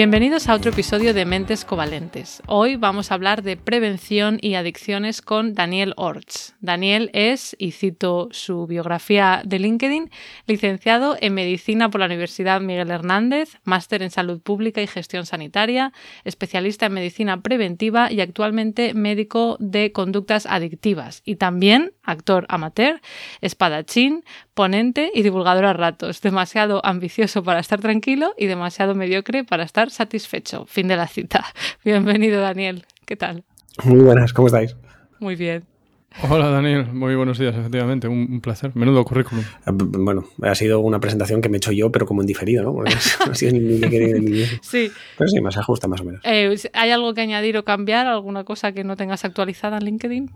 Bienvenidos a otro episodio de Mentes Covalentes. Hoy vamos a hablar de prevención y adicciones con Daniel Orts. Daniel es, y cito su biografía de LinkedIn, licenciado en Medicina por la Universidad Miguel Hernández, máster en Salud Pública y Gestión Sanitaria, especialista en Medicina Preventiva y actualmente médico de conductas adictivas y también actor amateur, espadachín, ponente y divulgador a ratos. Demasiado ambicioso para estar tranquilo y demasiado mediocre para estar satisfecho. Fin de la cita. Bienvenido, Daniel. ¿Qué tal? Muy buenas, ¿cómo estáis? Muy bien. Hola Daniel, muy buenos días, efectivamente, un, placer. Menudo currículum. Ah, bueno, ha sido una presentación que me he hecho yo, pero como en diferido, ¿no? ha sido ni, ni, Sí. Pero sí, más ajusta más o menos. Eh, ¿Hay algo que añadir o cambiar? ¿Alguna cosa que no tengas actualizada en LinkedIn?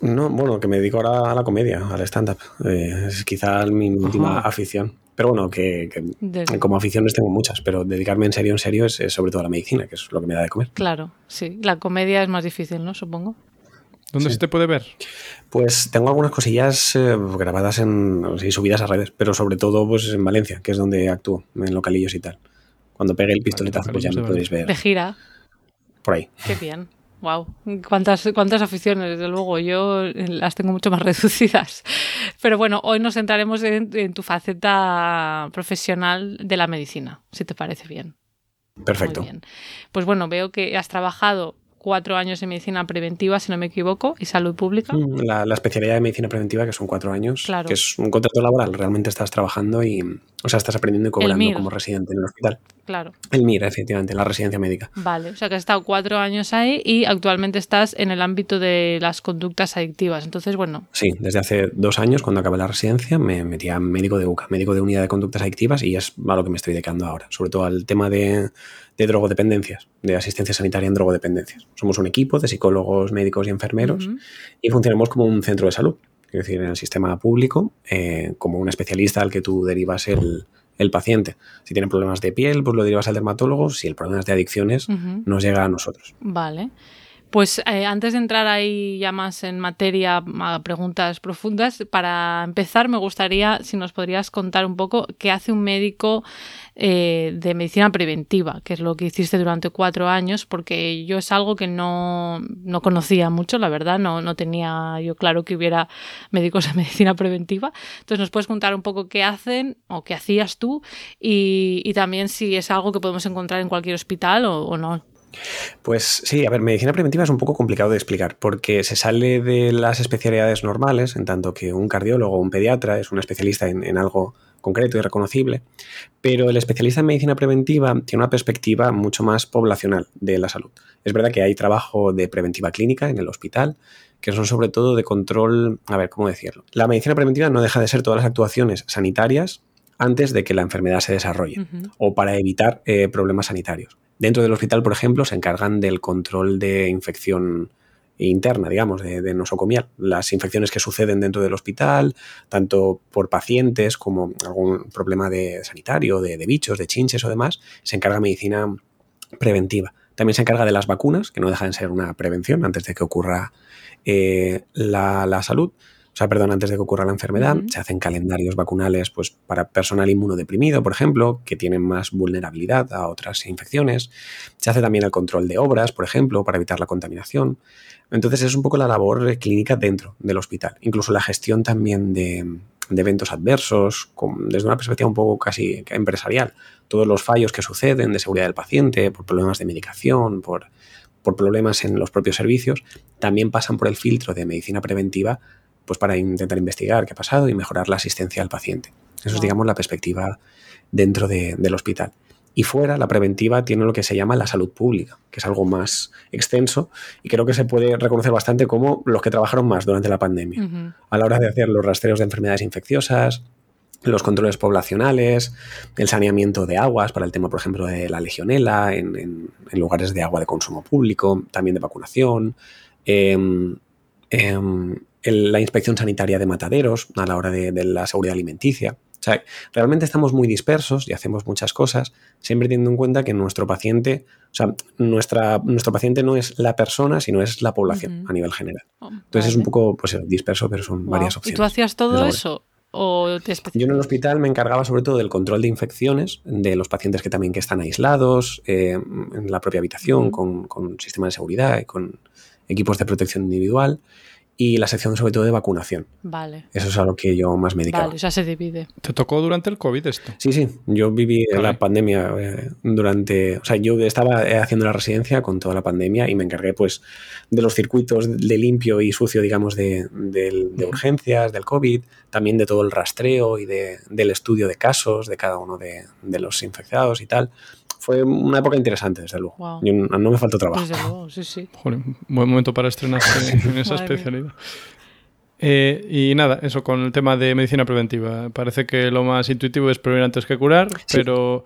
No, bueno, que me dedico ahora a la comedia, al stand-up. Eh, es quizá mi última afición. Pero bueno, que, como aficiones tengo muchas, pero dedicarme en serio, en serio, es, sobre todo la medicina, que es lo que me da de comer. Claro, sí. La comedia es más difícil, ¿no? Supongo. ¿Dónde se te puede ver? Pues tengo algunas cosillas eh, grabadas en, y subidas a redes, pero sobre todo pues en Valencia, que es donde actúo, en localillos y tal. Cuando pegue el pistoletazo, pues ya me podéis ver. De gira. Por ahí. Qué bien. Wow, cuántas, cuántas aficiones, desde luego. Yo las tengo mucho más reducidas. Pero bueno, hoy nos centraremos en, tu faceta profesional de la medicina, si te parece bien. Perfecto. Pues bueno, veo que has trabajado cuatro años en medicina preventiva, si no me equivoco, y salud pública. Mm, la, especialidad de medicina preventiva, que son cuatro años, que es un contrato laboral, realmente estás trabajando y, o sea, estás aprendiendo y cobrando como residente en el hospital. Claro. El MIR, efectivamente, la residencia médica. Vale, o sea que has estado cuatro años ahí y actualmente estás en el ámbito de las conductas adictivas. Entonces, bueno. Sí, desde hace dos años, cuando acabé la residencia, me metí a médico de UCA, médico de unidad de conductas adictivas, y es a lo que me estoy dedicando ahora, sobre todo al tema de de drogodependencias, de asistencia sanitaria en drogodependencias. Somos un equipo de psicólogos, médicos y enfermeros y funcionamos como un centro de salud, es decir, en el sistema público, eh, como un especialista al que tú derivas el, paciente. Si tiene problemas de piel, pues lo derivas al dermatólogo. Si el problema es de adicciones, nos llega a nosotros. Vale. Pues eh, antes de entrar ahí ya más en materia, a preguntas profundas, para empezar me gustaría si nos podrías contar un poco qué hace un médico eh, de medicina preventiva, que es lo que hiciste durante cuatro años, porque yo es algo que no, conocía mucho, la verdad, no, no tenía yo claro que hubiera médicos de medicina preventiva. Entonces, ¿nos puedes contar un poco qué hacen o qué hacías tú y, también si es algo que podemos encontrar en cualquier hospital o no? Pues sí, a ver, medicina preventiva es un poco complicado de explicar porque se sale de las especialidades normales, en tanto que un cardiólogo o un pediatra es un especialista en, algo concreto y reconocible, pero el especialista en medicina preventiva tiene una perspectiva mucho más poblacional de la salud. Es verdad que hay trabajo de preventiva clínica en el hospital, que son sobre todo de control, a ver, ¿cómo decirlo? La medicina preventiva no deja de ser todas las actuaciones sanitarias antes de que la enfermedad se desarrolle o para evitar eh, problemas sanitarios. Dentro del hospital, por ejemplo, se encargan del control de infección interna, digamos, de, nosocomial. Las infecciones que suceden dentro del hospital, tanto por pacientes como algún problema de sanitario, de, bichos, de chinches o demás, se encarga medicina preventiva. También se encarga de las vacunas, que no dejan de ser una prevención antes de que ocurra eh, la salud. O sea, perdón, antes de que ocurra la enfermedad, se hacen calendarios vacunales pues, para personal inmunodeprimido, por ejemplo, que tienen más vulnerabilidad a otras infecciones. Se hace también el control de obras, por ejemplo, para evitar la contaminación. Entonces es un poco la labor clínica dentro del hospital. Incluso la gestión también de, eventos adversos, desde una perspectiva un poco casi empresarial. Todos los fallos que suceden de seguridad del paciente, por problemas de medicación, por, por problemas en los propios servicios, también pasan por el filtro de medicina preventiva pues para intentar investigar qué ha pasado y mejorar la asistencia al paciente. Eso es, digamos, la perspectiva dentro del hospital. Y fuera, la preventiva tiene lo que se llama la salud pública, que es algo más extenso y creo que se puede reconocer bastante como los que trabajaron más durante la pandemia. A la hora de hacer los rastreos de enfermedades infecciosas, los controles poblacionales, el saneamiento de aguas para el tema, por ejemplo, de la legionela en, lugares de agua de consumo público, también de vacunación, em, la inspección sanitaria de mataderos a la hora de, la seguridad alimenticia. O sea, realmente estamos muy dispersos y hacemos muchas cosas, siempre teniendo en cuenta que nuestro paciente, o sea, nuestra, nuestro paciente no es la persona, sino es la población a nivel general. Oh, Entonces es un poco pues, disperso, pero son varias opciones. ¿Y tú hacías todo eso? ¿O te Yo en el hospital me encargaba sobre todo del control de infecciones de los pacientes que también que están aislados eh, en la propia habitación con, con sistemas de seguridad y con equipos de protección individual y la sección sobre todo de vacunación. Vale. Eso es a lo que yo más me dedicaba. Vale, sea, se divide. ¿Te tocó durante el COVID esto? Sí, sí. Yo viví la pandemia eh, durante... O sea, yo estaba eh, haciendo la residencia con toda la pandemia y me encargué pues de los circuitos de limpio y sucio, digamos, de, urgencias, del COVID, también de todo el rastreo y de, del estudio de casos de cada uno de, de los infectados y tal fue una época interesante, desde luego. no, me faltó trabajo. Desde luego, sí, sí. Joder, buen momento para estrenarse en esa especialidad. Eh, y nada, eso con el tema de medicina preventiva. Parece que lo más intuitivo es prevenir antes que curar, pero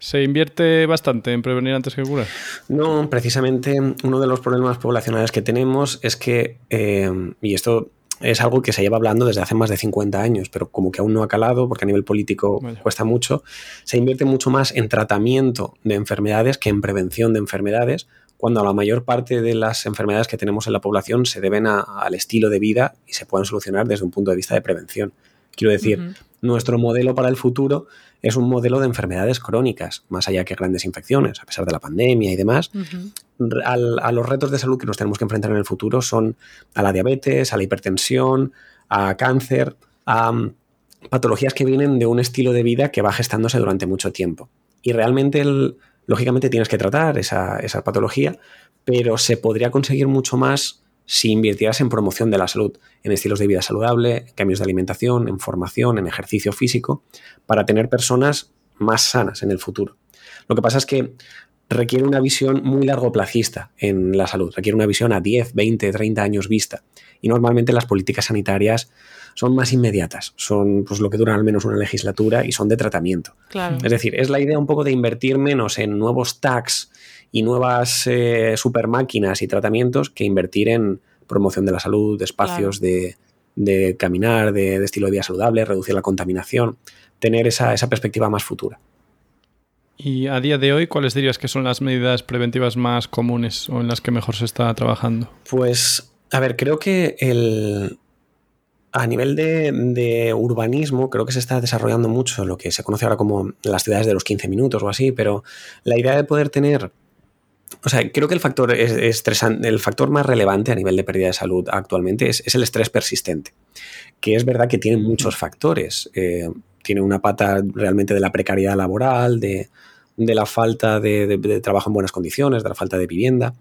¿se invierte bastante en prevenir antes que curar? No, precisamente uno de los problemas poblacionales que tenemos es que, eh, y esto es algo que se lleva hablando desde hace más de 50 años, pero como que aún no ha calado, porque a nivel político cuesta mucho, se invierte mucho más en tratamiento de enfermedades que en prevención de enfermedades, cuando la mayor parte de las enfermedades que tenemos en la población se deben al estilo de vida y se pueden solucionar desde un punto de vista de prevención. Quiero decir, nuestro modelo para el futuro es un modelo de enfermedades crónicas, más allá que grandes infecciones, a pesar de la pandemia y demás. a los retos de salud que nos tenemos que enfrentar en el futuro son a la diabetes, a la hipertensión, a cáncer, a mm, patologías que vienen de un estilo de vida que va gestándose durante mucho tiempo. Y realmente, lógicamente, tienes que tratar esa, esa patología, pero se podría conseguir mucho más si invirtieras en promoción de la salud, en estilos de vida saludable, cambios de alimentación, en formación, en ejercicio físico, para tener personas más sanas en el futuro. Lo que pasa es que requiere una visión muy largoplacista en la salud, requiere una visión a 10, 20, 30 años vista. Y normalmente las políticas sanitarias son más inmediatas, son pues, lo que duran al menos una legislatura y son de tratamiento. Es decir, es la idea un poco de invertir menos en nuevos tags y nuevas eh, super máquinas y tratamientos que invertir en promoción de la salud, de espacios de, caminar, de, estilo de vida saludable, reducir la contaminación, tener esa, perspectiva más futura. Y a día de hoy, ¿cuáles dirías que son las medidas preventivas más comunes o en las que mejor se está trabajando? Pues, a ver, creo que el, a nivel de, de, urbanismo, creo que se está desarrollando mucho lo que se conoce ahora como las ciudades de los 15 minutos o así, pero la idea de poder tener o sea, creo que el factor estresante, el factor más relevante a nivel de pérdida de salud actualmente es, el estrés persistente, que es verdad que tiene muchos factores. Eh, tiene una pata realmente de la precariedad laboral, de, la falta de, trabajo en buenas condiciones, de la falta de vivienda,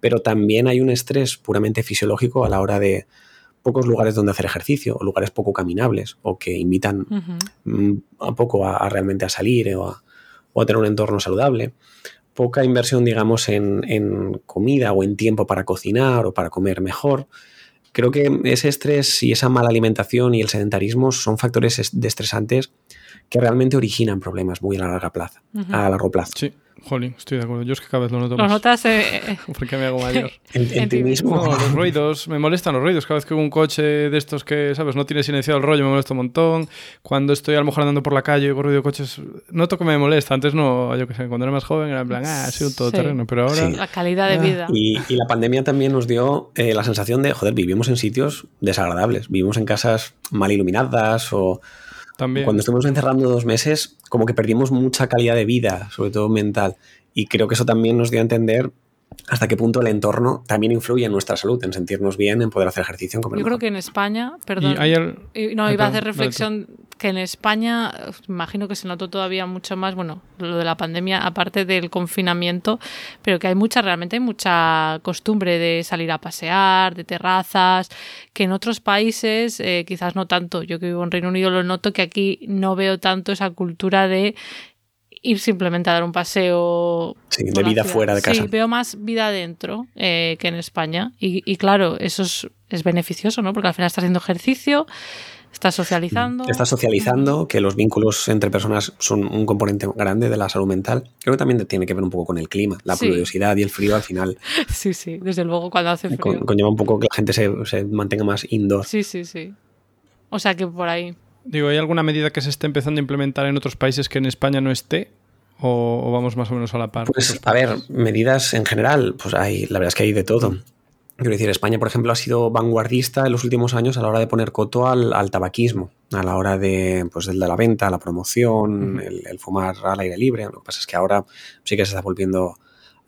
pero también hay un estrés puramente fisiológico a la hora de pocos lugares donde hacer ejercicio, o lugares poco caminables, o que invitan mm, a poco a, realmente a salir o a tener un entorno saludable poca inversión, digamos, en, comida o en tiempo para cocinar o para comer mejor. Creo que ese estrés y esa mala alimentación y el sedentarismo son factores estresantes que realmente originan problemas muy a larga plazo. A largo plazo. Sí. Jolín, estoy de acuerdo. Yo es que cada vez lo noto más. ¿Lo notas? Eh, eh, Porque me hago mayor. ¿En, ti mismo? No, los ruidos. Me molestan los ruidos. Cada vez que un coche de estos que, ¿sabes? No tiene silenciado el rollo, me molesta un montón. Cuando estoy a lo mejor andando por la calle y ruido de coches, noto que me molesta. Antes no, yo que sé, cuando era más joven era en plan, ah, ha sido un todoterreno. Pero ahora... La calidad de ah. vida. Y, la pandemia también nos dio eh, la sensación de, joder, vivimos en sitios desagradables. Vivimos en casas mal iluminadas o... Cuando estuvimos encerrando dos meses, como que perdimos mucha calidad de vida, sobre todo mental. Y creo que eso también nos dio a entender hasta qué punto el entorno también influye en nuestra salud, en sentirnos bien, en poder hacer ejercicio. En Yo creo que en España, perdón, no, iba a hacer reflexión que en España, imagino que se notó todavía mucho más, bueno, lo de la pandemia, aparte del confinamiento, pero que hay mucha, realmente hay mucha costumbre de salir a pasear, de terrazas, que en otros países eh, quizás no tanto. Yo que vivo en Reino Unido lo noto que aquí no veo tanto esa cultura de ir simplemente a dar un paseo. de vida fuera de casa. Sí, veo más vida adentro eh, que en España. Y, claro, eso es, beneficioso, ¿no? Porque al final estás haciendo ejercicio, Estás socializando. Estás socializando, que los vínculos entre personas son un componente grande de la salud mental. Creo que también tiene que ver un poco con el clima, la Sí. pluviosidad y el frío al final Sí, sí, desde luego cuando hace frío. con- conlleva un poco que la gente se, se mantenga más indoor. Sí, sí, sí. O sea que por ahí. Digo, ¿hay alguna medida que se esté empezando a implementar en otros países que en España no esté? ¿O, o vamos más o menos a la par? Pues a ver, medidas en general, pues hay, la verdad es que hay de todo. Quiero decir, España, por ejemplo, ha sido vanguardista en los últimos años a la hora de poner coto al, al tabaquismo, a la hora de, pues, del de la venta, la promoción, el, el fumar al aire libre. Lo que pasa es que ahora sí que se está volviendo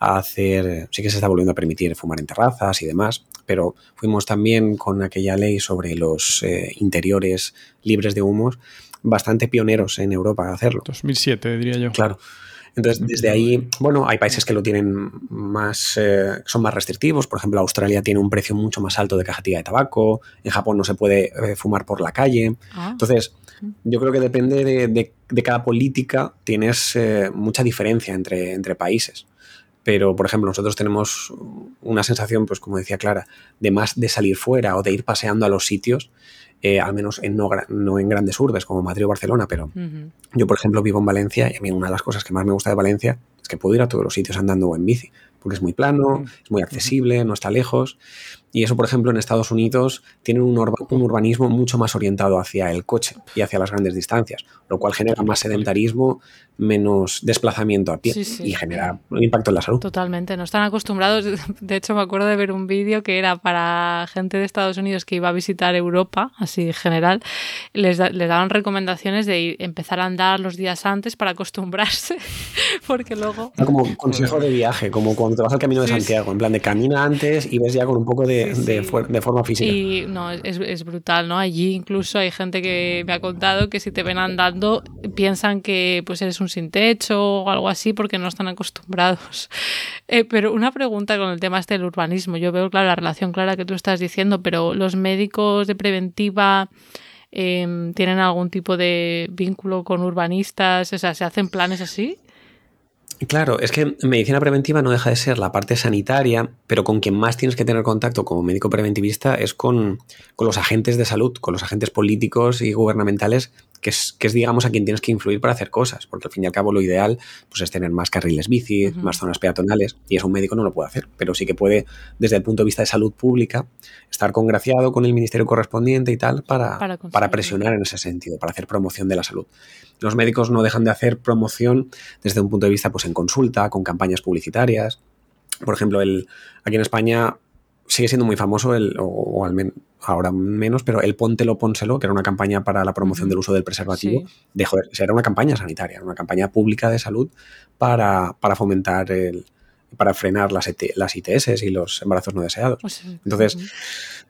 a hacer, sí que se está volviendo a permitir fumar en terrazas y demás, pero fuimos también con aquella ley sobre los eh, interiores libres de humos bastante pioneros en Europa a hacerlo. 2007, diría yo. Claro. Entonces, desde ahí, bueno, hay países que lo tienen más, eh, son más restrictivos. Por ejemplo, Australia tiene un precio mucho más alto de cajetilla de tabaco. En Japón no se puede eh, fumar por la calle. Ah, Entonces, yo creo que depende de, de- de cada política, tienes eh, mucha diferencia entre, entre países. Pero, por ejemplo, nosotros tenemos una sensación, pues como decía Clara, de más de salir fuera o de ir paseando a los sitios, eh, al menos en no, en grandes urbes como Madrid o Barcelona, pero yo, por ejemplo, vivo en Valencia y a mí una de las cosas que más me gusta de Valencia es que puedo ir a todos los sitios andando o en bici, porque es muy plano, es muy accesible, no está lejos. Y eso, por ejemplo, en Estados Unidos tienen un, urba- un urbanismo mucho más orientado hacia el coche y hacia las grandes distancias, lo cual genera más sedentarismo, menos desplazamiento a pie Sí, sí. y genera un impacto en la salud. Totalmente, no están acostumbrados. De hecho, me acuerdo de ver un vídeo que era para gente de Estados Unidos que iba a visitar Europa, así en general. Les, da- les daban recomendaciones de ir- empezar a andar los días antes para acostumbrarse, porque luego. Era Como consejo de viaje, como cuando te vas al camino de Sí. Santiago, en plan de camina antes y ves ya con un poco de, de de forma física. Y no, es, es brutal, ¿no? Allí incluso hay gente que me ha contado que si te ven andando piensan que pues eres un sin techo o algo así porque no están acostumbrados. Eh, pero una pregunta con el tema este del urbanismo. Yo veo, claro, la relación clara que tú estás diciendo, pero los médicos de preventiva eh, tienen algún tipo de vínculo con urbanistas, o sea, ¿se hacen planes así? Claro, es que medicina preventiva no deja de ser la parte sanitaria, pero con quien más tienes que tener contacto como médico preventivista es con los agentes de salud, con los agentes políticos y gubernamentales, que es, que es, digamos, a quien tienes que influir para hacer cosas, porque al fin y al cabo lo ideal pues, es tener más carriles bici, más zonas peatonales, y eso un médico no lo puede hacer, pero sí que puede, desde el punto de vista de salud pública, estar congraciado con el ministerio correspondiente y tal para, Para para, presionar en ese sentido, para hacer promoción de la salud. Los médicos no dejan de hacer promoción desde un punto de vista pues en consulta, con campañas publicitarias. Por ejemplo, el, aquí en España sigue siendo muy famoso, el, o, o al menos ahora menos, pero el Póntelo, Pónselo, que era una campaña para la promoción del uso del preservativo, Sí. dejó de- era una campaña sanitaria, una campaña pública de salud para, para fomentar el para frenar las, ET las ITS y los embarazos no deseados. Pues, Entonces.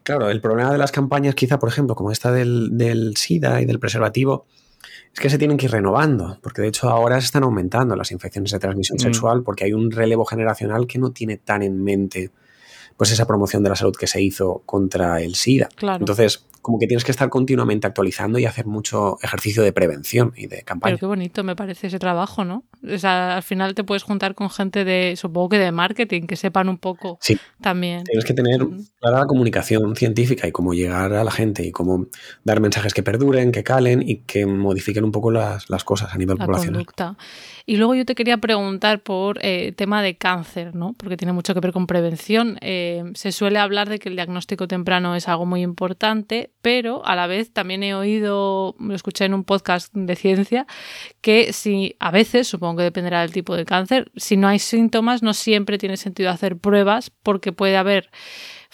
Claro, el problema de las campañas, quizá, por ejemplo, como esta del, del SIDA y del preservativo, es que se tienen que ir renovando, porque de hecho ahora se están aumentando las infecciones de transmisión Mm. sexual, porque hay un relevo generacional que no tiene tan en mente pues esa promoción de la salud que se hizo contra el SIDA. Claro. Entonces, como que tienes que estar continuamente actualizando y hacer mucho ejercicio de prevención y de campaña. Pero qué bonito me parece ese trabajo, ¿no? O sea, al final te puedes juntar con gente de, supongo que de marketing, que sepan un poco Sí. también. Tienes que tener clara la comunicación científica y cómo llegar a la gente y cómo dar mensajes que perduren, que calen y que modifiquen un poco las, las cosas a nivel la poblacional. conducta. Y luego yo te quería preguntar por eh, tema de cáncer, ¿no? Porque tiene mucho que ver con prevención. Eh, se suele hablar de que el diagnóstico temprano es algo muy importante, pero a la vez también he oído, lo escuché en un podcast de ciencia, que si a veces, supongo que dependerá del tipo de cáncer, si no hay síntomas, no siempre tiene sentido hacer pruebas porque puede haber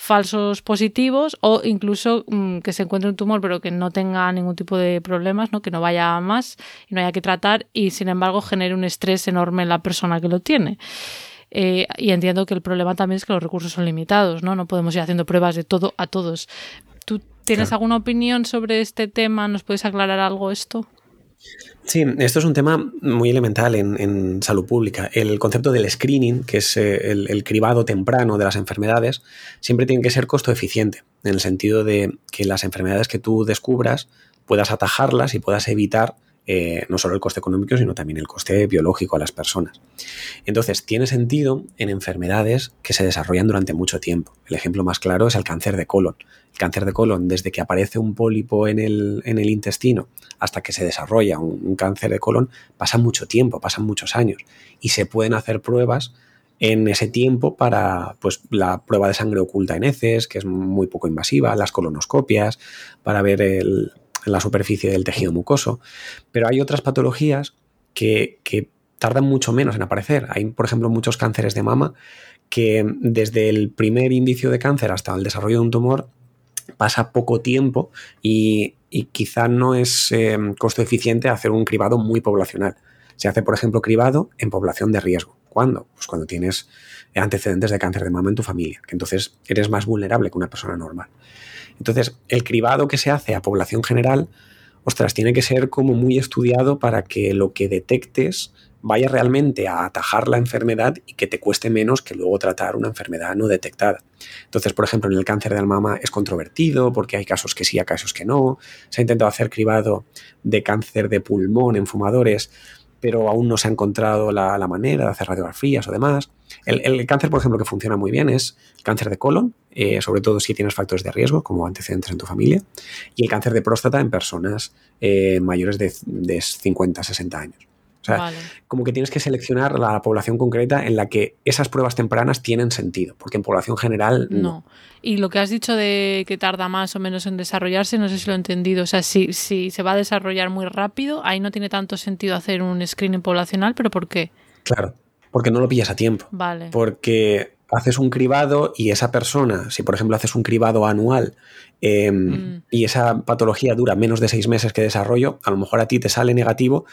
falsos positivos o incluso mm, que se encuentre un tumor pero que no tenga ningún tipo de problemas, ¿no? que no vaya a más y no haya que tratar y sin embargo genere un estrés enorme en la persona que lo tiene. Eh, y entiendo que el problema también es que los recursos son limitados, ¿no? No podemos ir haciendo pruebas de todo a todos. ¿Tú tienes Claro. alguna opinión sobre este tema? ¿Nos puedes aclarar algo esto? Sí, esto es un tema muy elemental en, en salud pública. El concepto del screening, que es eh, el, el cribado temprano de las enfermedades, siempre tiene que ser costo eficiente, en el sentido de que las enfermedades que tú descubras puedas atajarlas y puedas evitar eh, no solo el coste económico, sino también el coste biológico a las personas. Entonces, tiene sentido en enfermedades que se desarrollan durante mucho tiempo. El ejemplo más claro es el cáncer de colon. El cáncer de colon, desde que aparece un pólipo en el, en el intestino hasta que se desarrolla un, un cáncer de colon, pasa mucho tiempo, pasan muchos años. Y se pueden hacer pruebas en ese tiempo para pues, la prueba de sangre oculta en heces, que es muy poco invasiva, las colonoscopias, para ver el, la superficie del tejido mucoso. Pero hay otras patologías que, tardan mucho menos en aparecer. Hay, por ejemplo, muchos cánceres de mama que desde el primer indicio de cáncer hasta el desarrollo de un tumor pasa poco tiempo y, quizá no es eh, costo eficiente hacer un cribado muy poblacional. Se hace, por ejemplo, cribado en población de riesgo. ¿Cuándo? Pues cuando tienes antecedentes de cáncer de mama en tu familia, que entonces eres más vulnerable que una persona normal. Entonces, el cribado que se hace a población general, ostras, tiene que ser como muy estudiado para que lo que detectes vaya realmente a atajar la enfermedad y que te cueste menos que luego tratar una enfermedad no detectada. Entonces, por ejemplo, en el cáncer de mama es controvertido porque hay casos que sí, hay casos que no. Se ha intentado hacer cribado de cáncer de pulmón en fumadores pero aún no se ha encontrado la, manera de hacer radiografías o demás. El, cáncer, por ejemplo, que funciona muy bien es el cáncer de colon, eh, sobre todo si tienes factores de riesgo, como antecedentes en tu familia, y el cáncer de próstata en personas eh, mayores de, de 50, 60 años. O sea, como que tienes que seleccionar la población concreta en la que esas pruebas tempranas tienen sentido, porque en población general no. Y lo que has dicho de que tarda más o menos en desarrollarse, no sé si lo he entendido. O sea, si, si se va a desarrollar muy rápido, ahí no tiene tanto sentido hacer un screening poblacional, pero ¿por qué? Claro, porque no lo pillas a tiempo. Vale. Porque haces un cribado y esa persona, si por ejemplo haces un cribado anual em, mm. y esa patología dura menos de seis meses que desarrollo, a lo mejor a ti te sale negativo,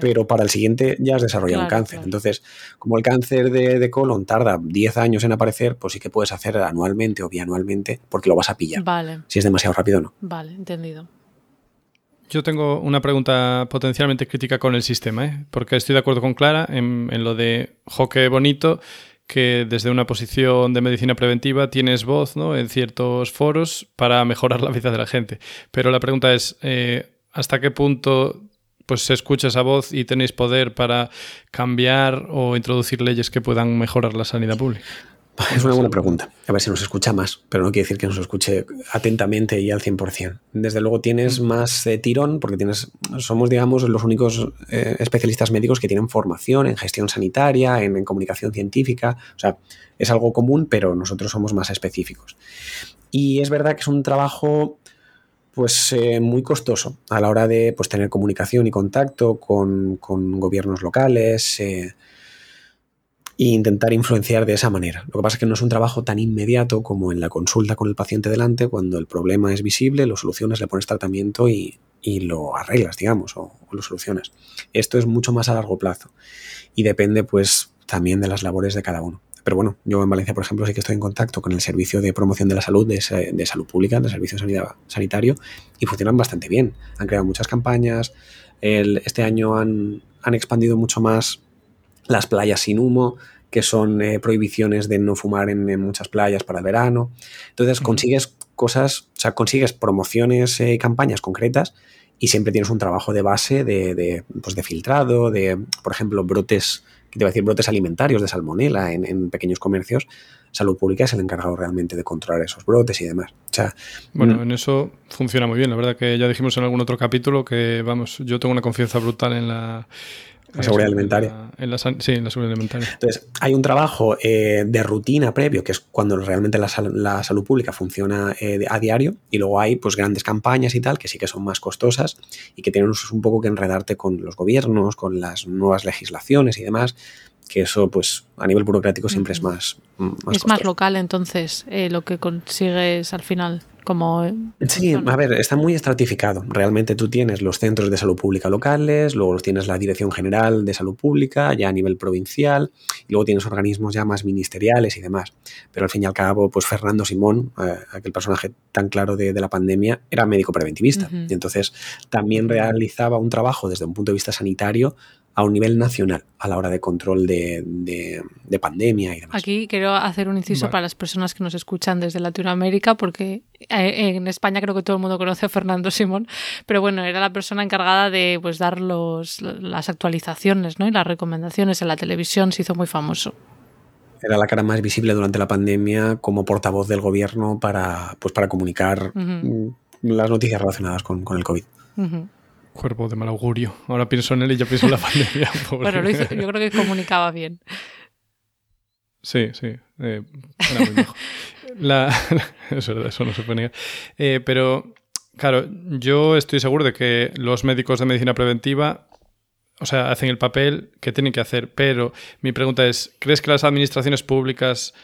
pero para el siguiente ya has desarrollado un cáncer. Entonces, como el cáncer de, colon tarda 10 años en aparecer, pues sí que puedes hacer anualmente o bianualmente porque lo vas a pillar. Vale. Si es demasiado rápido o no. Vale, entendido. Yo tengo una pregunta potencialmente crítica con el sistema, ¿eh? porque estoy de acuerdo con Clara en, en lo de, joque bonito, que desde una posición de medicina preventiva tienes voz ¿no? en ciertos foros para mejorar la vida de la gente. Pero la pregunta es, eh, ¿hasta qué punto pues, se escucha esa voz y tenéis poder para cambiar o introducir leyes que puedan mejorar la sanidad pública? Es una buena pregunta. A ver si nos escucha más, pero no quiere decir que nos escuche atentamente y al 100%. Desde luego tienes más eh, tirón porque tienes, somos, digamos, los únicos eh, especialistas médicos que tienen formación en gestión sanitaria, en, comunicación científica. O sea, es algo común, pero nosotros somos más específicos. Y es verdad que es un trabajo pues eh, muy costoso a la hora de pues, tener comunicación y contacto con, con gobiernos locales, e intentar influenciar de esa manera. Lo que pasa es que no es un trabajo tan inmediato como en la consulta con el paciente delante, cuando el problema es visible, lo solucionas, le pones tratamiento y, lo arreglas, digamos, o, lo solucionas. Esto es mucho más a largo plazo y depende pues también de las labores de cada uno. Pero bueno, yo en Valencia, por ejemplo, sí que estoy en contacto con el Servicio de Promoción de la Salud, de, Salud Pública, del Servicio de Sanidad Sanitario, y funcionan bastante bien. Han creado muchas campañas. este año han, han expandido mucho más las playas sin humo, que son eh, prohibiciones de no fumar en, muchas playas para el verano. Entonces consigues cosas, o sea, consigues promociones y eh, campañas concretas y siempre tienes un trabajo de base de, de, pues de filtrado, de, por ejemplo, brotes, que te voy a decir, brotes alimentarios de salmonela en, pequeños comercios. Salud Pública es el encargado realmente de controlar esos brotes y demás. O sea, bueno, mm. en eso funciona muy bien. La verdad que ya dijimos en algún otro capítulo que, vamos, yo tengo una confianza brutal en la, la seguridad alimentaria. sí, en la seguridad alimentaria. Entonces, hay un trabajo eh, de rutina previo, que es cuando realmente la, salud pública funciona eh, a diario, y luego hay pues grandes campañas y tal, que sí que son más costosas y que tienen un poco que enredarte con los gobiernos, con las nuevas legislaciones y demás, que eso pues a nivel burocrático siempre es más... es más local entonces eh, lo que consigues al final. Como sí, a ver, está muy estratificado. Realmente tú tienes los centros de salud pública locales, luego tienes la Dirección General de Salud Pública, ya a nivel provincial, y luego tienes organismos ya más ministeriales y demás. Pero al fin y al cabo, pues Fernando Simón, eh, aquel personaje tan claro de, la pandemia, era médico preventivista. Y entonces también realizaba un trabajo desde un punto de vista sanitario a un nivel nacional a la hora de control de, pandemia y demás. Aquí quiero hacer un inciso para las personas que nos escuchan desde Latinoamérica, porque eh, en España creo que todo el mundo conoce a Fernando Simón, pero bueno, era la persona encargada de pues, dar los, las actualizaciones ¿no? y las recomendaciones en la televisión, se hizo muy famoso. Era la cara más visible durante la pandemia como portavoz del gobierno para, pues, para comunicar las noticias relacionadas con, el COVID cuerpo de mal augurio. Ahora pienso en él y yo pienso en la pandemia. bueno, yo creo que comunicaba bien. Sí, sí. Eh, era muy mejor. es verdad, eso no se puede negar. Eh, pero, claro, yo estoy seguro de que los médicos de medicina preventiva, o sea, hacen el papel que tienen que hacer. Pero mi pregunta es, ¿crees que las administraciones públicas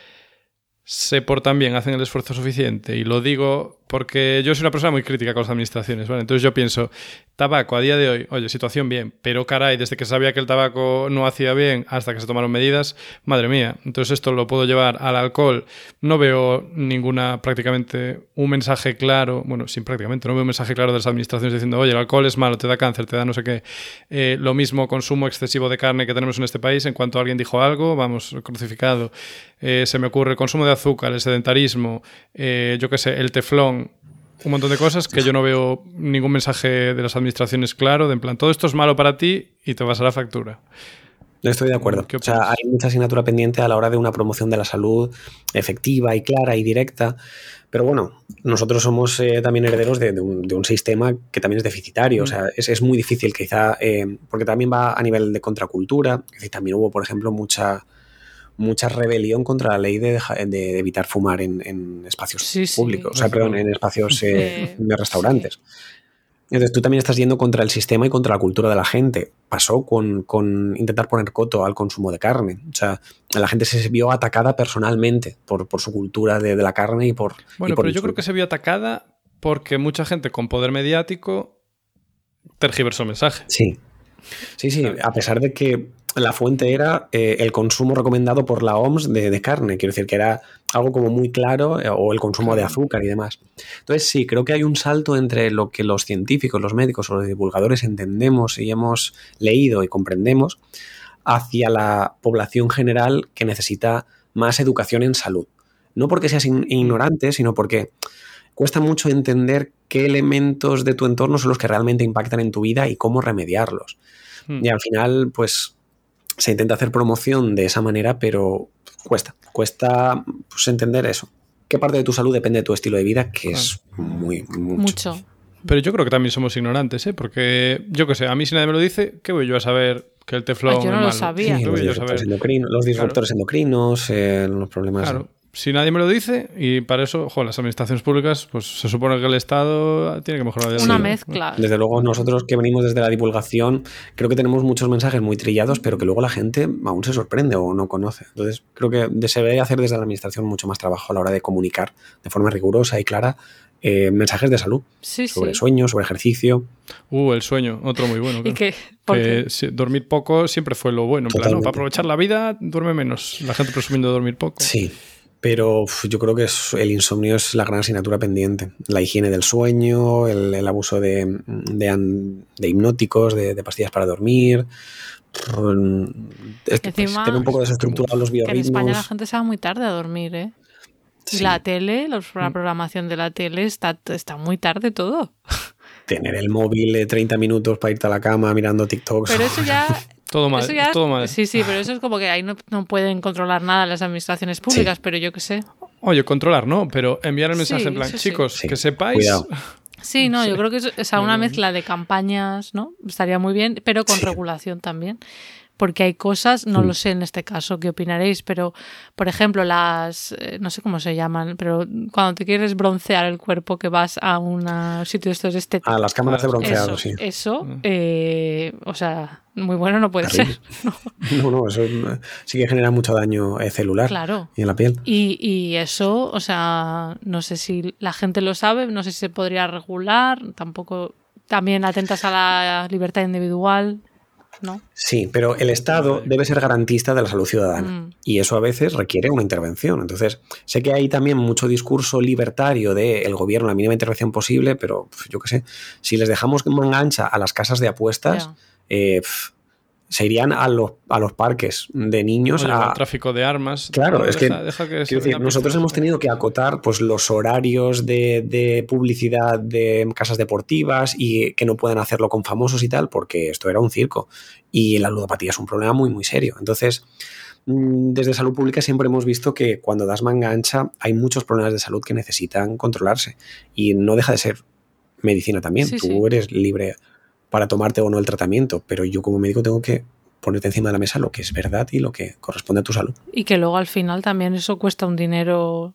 se portan bien, hacen el esfuerzo suficiente? Y lo digo porque yo soy una persona muy crítica con las administraciones, ¿vale? Entonces yo pienso, tabaco a día de hoy, oye, situación bien, pero caray, desde que sabía que el tabaco no hacía bien hasta que se tomaron medidas, madre mía, entonces esto lo puedo llevar al alcohol. No veo ninguna, prácticamente, un mensaje claro, bueno, sin prácticamente, no veo un mensaje claro de las administraciones diciendo, oye, el alcohol es malo, te da cáncer, te da no sé qué. Eh, lo mismo consumo excesivo de carne que tenemos en este país, en cuanto alguien dijo algo, vamos, crucificado. Eh, se me ocurre consumo de azúcar, el sedentarismo, eh, yo qué sé, el teflón, un montón de cosas que yo no veo ningún mensaje de las administraciones claro, de en plan, todo esto es malo para ti y te vas a la factura. Estoy de acuerdo. O sea, hay mucha asignatura pendiente a la hora de una promoción de la salud efectiva y clara y directa. Pero bueno, nosotros somos eh, también herederos de, un, sistema que también es deficitario. O sea, es, muy difícil quizá, eh, porque también va a nivel de contracultura. también hubo, por ejemplo, mucha, mucha rebelión contra la ley de, evitar fumar en, espacios públicos, o sea, perdón, en espacios eh, de restaurantes. Entonces tú también estás yendo contra el sistema y contra la cultura de la gente. Pasó con, intentar poner coto al consumo de carne. O sea, la gente se vio atacada personalmente por, su cultura de, la carne y por... Bueno, pero yo creo que se vio atacada porque mucha gente con poder mediático tergiversó mensaje. Sí. Sí, sí, a pesar de que la fuente era eh, el consumo recomendado por la OMS de, carne, quiero decir que era algo como muy claro, eh, o el consumo de azúcar y demás. Entonces sí, creo que hay un salto entre lo que los científicos, los médicos o los divulgadores entendemos y hemos leído y comprendemos hacia la población general que necesita más educación en salud. No porque seas ignorante, sino porque cuesta mucho entender qué elementos de tu entorno son los que realmente impactan en tu vida y cómo remediarlos. Hmm. Y al final, pues se intenta hacer promoción de esa manera, pero cuesta, cuesta pues, entender eso. ¿Qué parte de tu salud depende de tu estilo de vida? Que es muy, mucho. Pero yo creo que también somos ignorantes, ¿eh? Porque, yo qué sé, a mí si nadie me lo dice, ¿qué voy yo a saber que el teflón yo no lo sabía. los, disruptores endocrinos, eh, los problemas... Claro si nadie me lo dice, y para eso, las administraciones públicas, pues se supone que el Estado tiene que mejorar. Una mezcla. Desde luego, nosotros que venimos desde la divulgación, creo que tenemos muchos mensajes muy trillados, pero que luego la gente aún se sorprende o no conoce. Entonces, creo que se debe hacer desde la administración mucho más trabajo a la hora de comunicar de forma rigurosa y clara eh, mensajes de salud. sobre sueño, sobre ejercicio. Uh, el sueño, otro muy bueno. dormir poco siempre fue lo bueno. En plan, para aprovechar la vida, duerme menos. La gente presumiendo de dormir poco. Sí. Pero yo creo que el insomnio es la gran asignatura pendiente. La higiene del sueño, el, abuso de, hipnóticos, de, pastillas para dormir. Es que pues, un poco desestructurado los biorritmos. en España la gente se va muy tarde a dormir, ¿eh? La tele, la mm. programación de la tele está, está muy tarde todo. Tener el móvil de 30 minutos para irte a la cama mirando TikTok. Pero eso ya todo mal, todo mal. Sí, sí, pero eso es como que ahí no, pueden controlar nada las administraciones públicas, pero yo qué sé. Oye, controlar, ¿no? Pero enviar el mensaje en plan, chicos, que sepáis... Sí, no, yo creo que es, una mezcla de campañas, ¿no? Estaría muy bien, pero con regulación también porque hay cosas, no lo mm. sé en este caso qué opinaréis, pero por ejemplo las, eh, no sé cómo se llaman, pero cuando te quieres broncear el cuerpo que vas a un sitio de estos estéticos. A las cámaras de bronceado, sí. Eso, mm. eh, o sea, muy bueno no puede ser. ¿no? no, eso eh, sí que genera mucho daño celular claro. y en la piel. Y, y eso, o sea, no sé si la gente lo sabe, no sé si se podría regular, tampoco también atentas a la libertad individual. Sí, pero el Estado debe ser garantista de la salud ciudadana mm. y eso a veces requiere una intervención. Entonces, sé que hay también mucho discurso libertario del el gobierno, la mínima intervención posible, pero yo qué sé, si les dejamos que ancha a las casas de apuestas, eh, se irían a los, a los parques de niños a tráfico de armas. Claro, es que, nosotros hemos tenido que acotar pues, los horarios de, de, publicidad de casas deportivas y que no puedan hacerlo con famosos y tal, porque esto era un circo. Y la ludopatía es un problema muy, muy serio. Entonces, mm, desde salud pública siempre hemos visto que cuando das manga ancha hay muchos problemas de salud que necesitan controlarse. Y no deja de ser medicina también. Tú eres libre para tomarte o no el tratamiento, pero yo como médico tengo que ponerte encima de la mesa lo que es verdad y lo que corresponde a tu salud. Y que luego al final también eso cuesta un dinero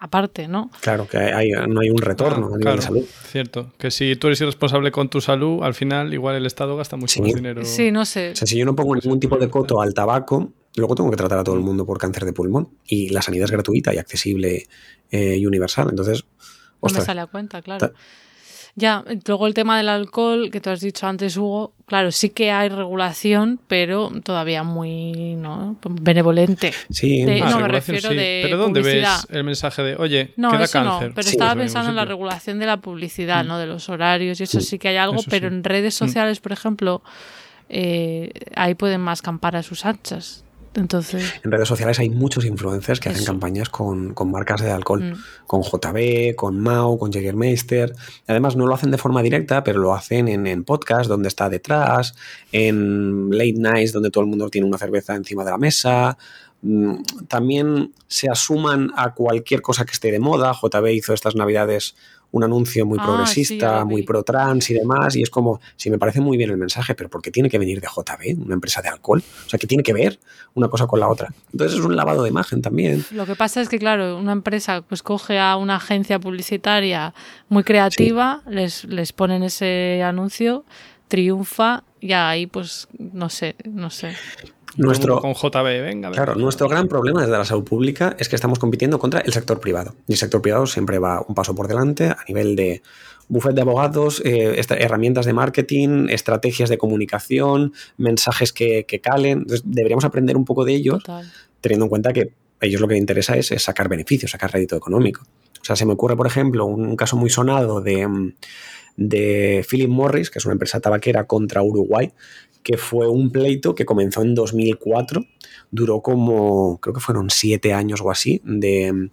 aparte, ¿no? Claro, que no hay un retorno a nivel de salud. Cierto, que si tú eres irresponsable con tu salud, al final igual el Estado gasta mucho más dinero. Sí, no sé. O sea, si yo no pongo ningún tipo de coto al tabaco, luego tengo que tratar a todo el mundo por cáncer de pulmón. Y la sanidad es gratuita y accesible eh, y universal. Entonces, no me sale a cuenta, claro. Ya, luego el tema del alcohol, que tú has dicho antes, Hugo, claro, sí que hay regulación, pero todavía muy ¿no? benevolente. Sí, no me refiero de. Pero ¿dónde ves el mensaje de, oye, no, queda eso cáncer? No, pero estaba pensando en la regulación de la publicidad, mm. ¿no? De los horarios y eso sí, que hay algo, pero en redes mm. sociales, por ejemplo, eh, ahí pueden más campar a sus anchas. Entonces... En redes sociales hay muchos influencers que hacen campañas con, marcas de alcohol, mm. con JB, con Mao, con Jägermeister. Además, no lo hacen de forma directa, pero lo hacen en, en podcast, donde está detrás, en late nights, donde todo el mundo tiene una cerveza encima de la mesa. Mm, también se asuman a cualquier cosa que esté de moda. JB hizo estas navidades un anuncio muy ah, progresista, muy pro trans y demás, y es como, sí, me parece muy bien el mensaje, pero ¿por qué tiene que venir de JB, una empresa de alcohol? O sea, que tiene que ver una cosa con la otra. Entonces es un lavado de imagen también. Lo que pasa es que, claro, una empresa pues coge a una agencia publicitaria muy creativa, les, les ponen ese anuncio, triunfa y ahí pues no sé, no sé. Nuestro, con JB, venga, Claro, nuestro gran problema desde la salud pública es que estamos compitiendo contra el sector privado. Y el sector privado siempre va un paso por delante a nivel de buffet de abogados, eh, herramientas de marketing, estrategias de comunicación, mensajes que, calen. deberíamos aprender un poco de ellos, teniendo en cuenta que a ellos lo que les interesa es, sacar beneficios, sacar rédito económico. O sea, se me ocurre, por ejemplo, un caso muy sonado de, de Philip Morris, que es una empresa tabaquera contra Uruguay, que fue un pleito que comenzó en 2004, duró como, creo que fueron siete años o así, de,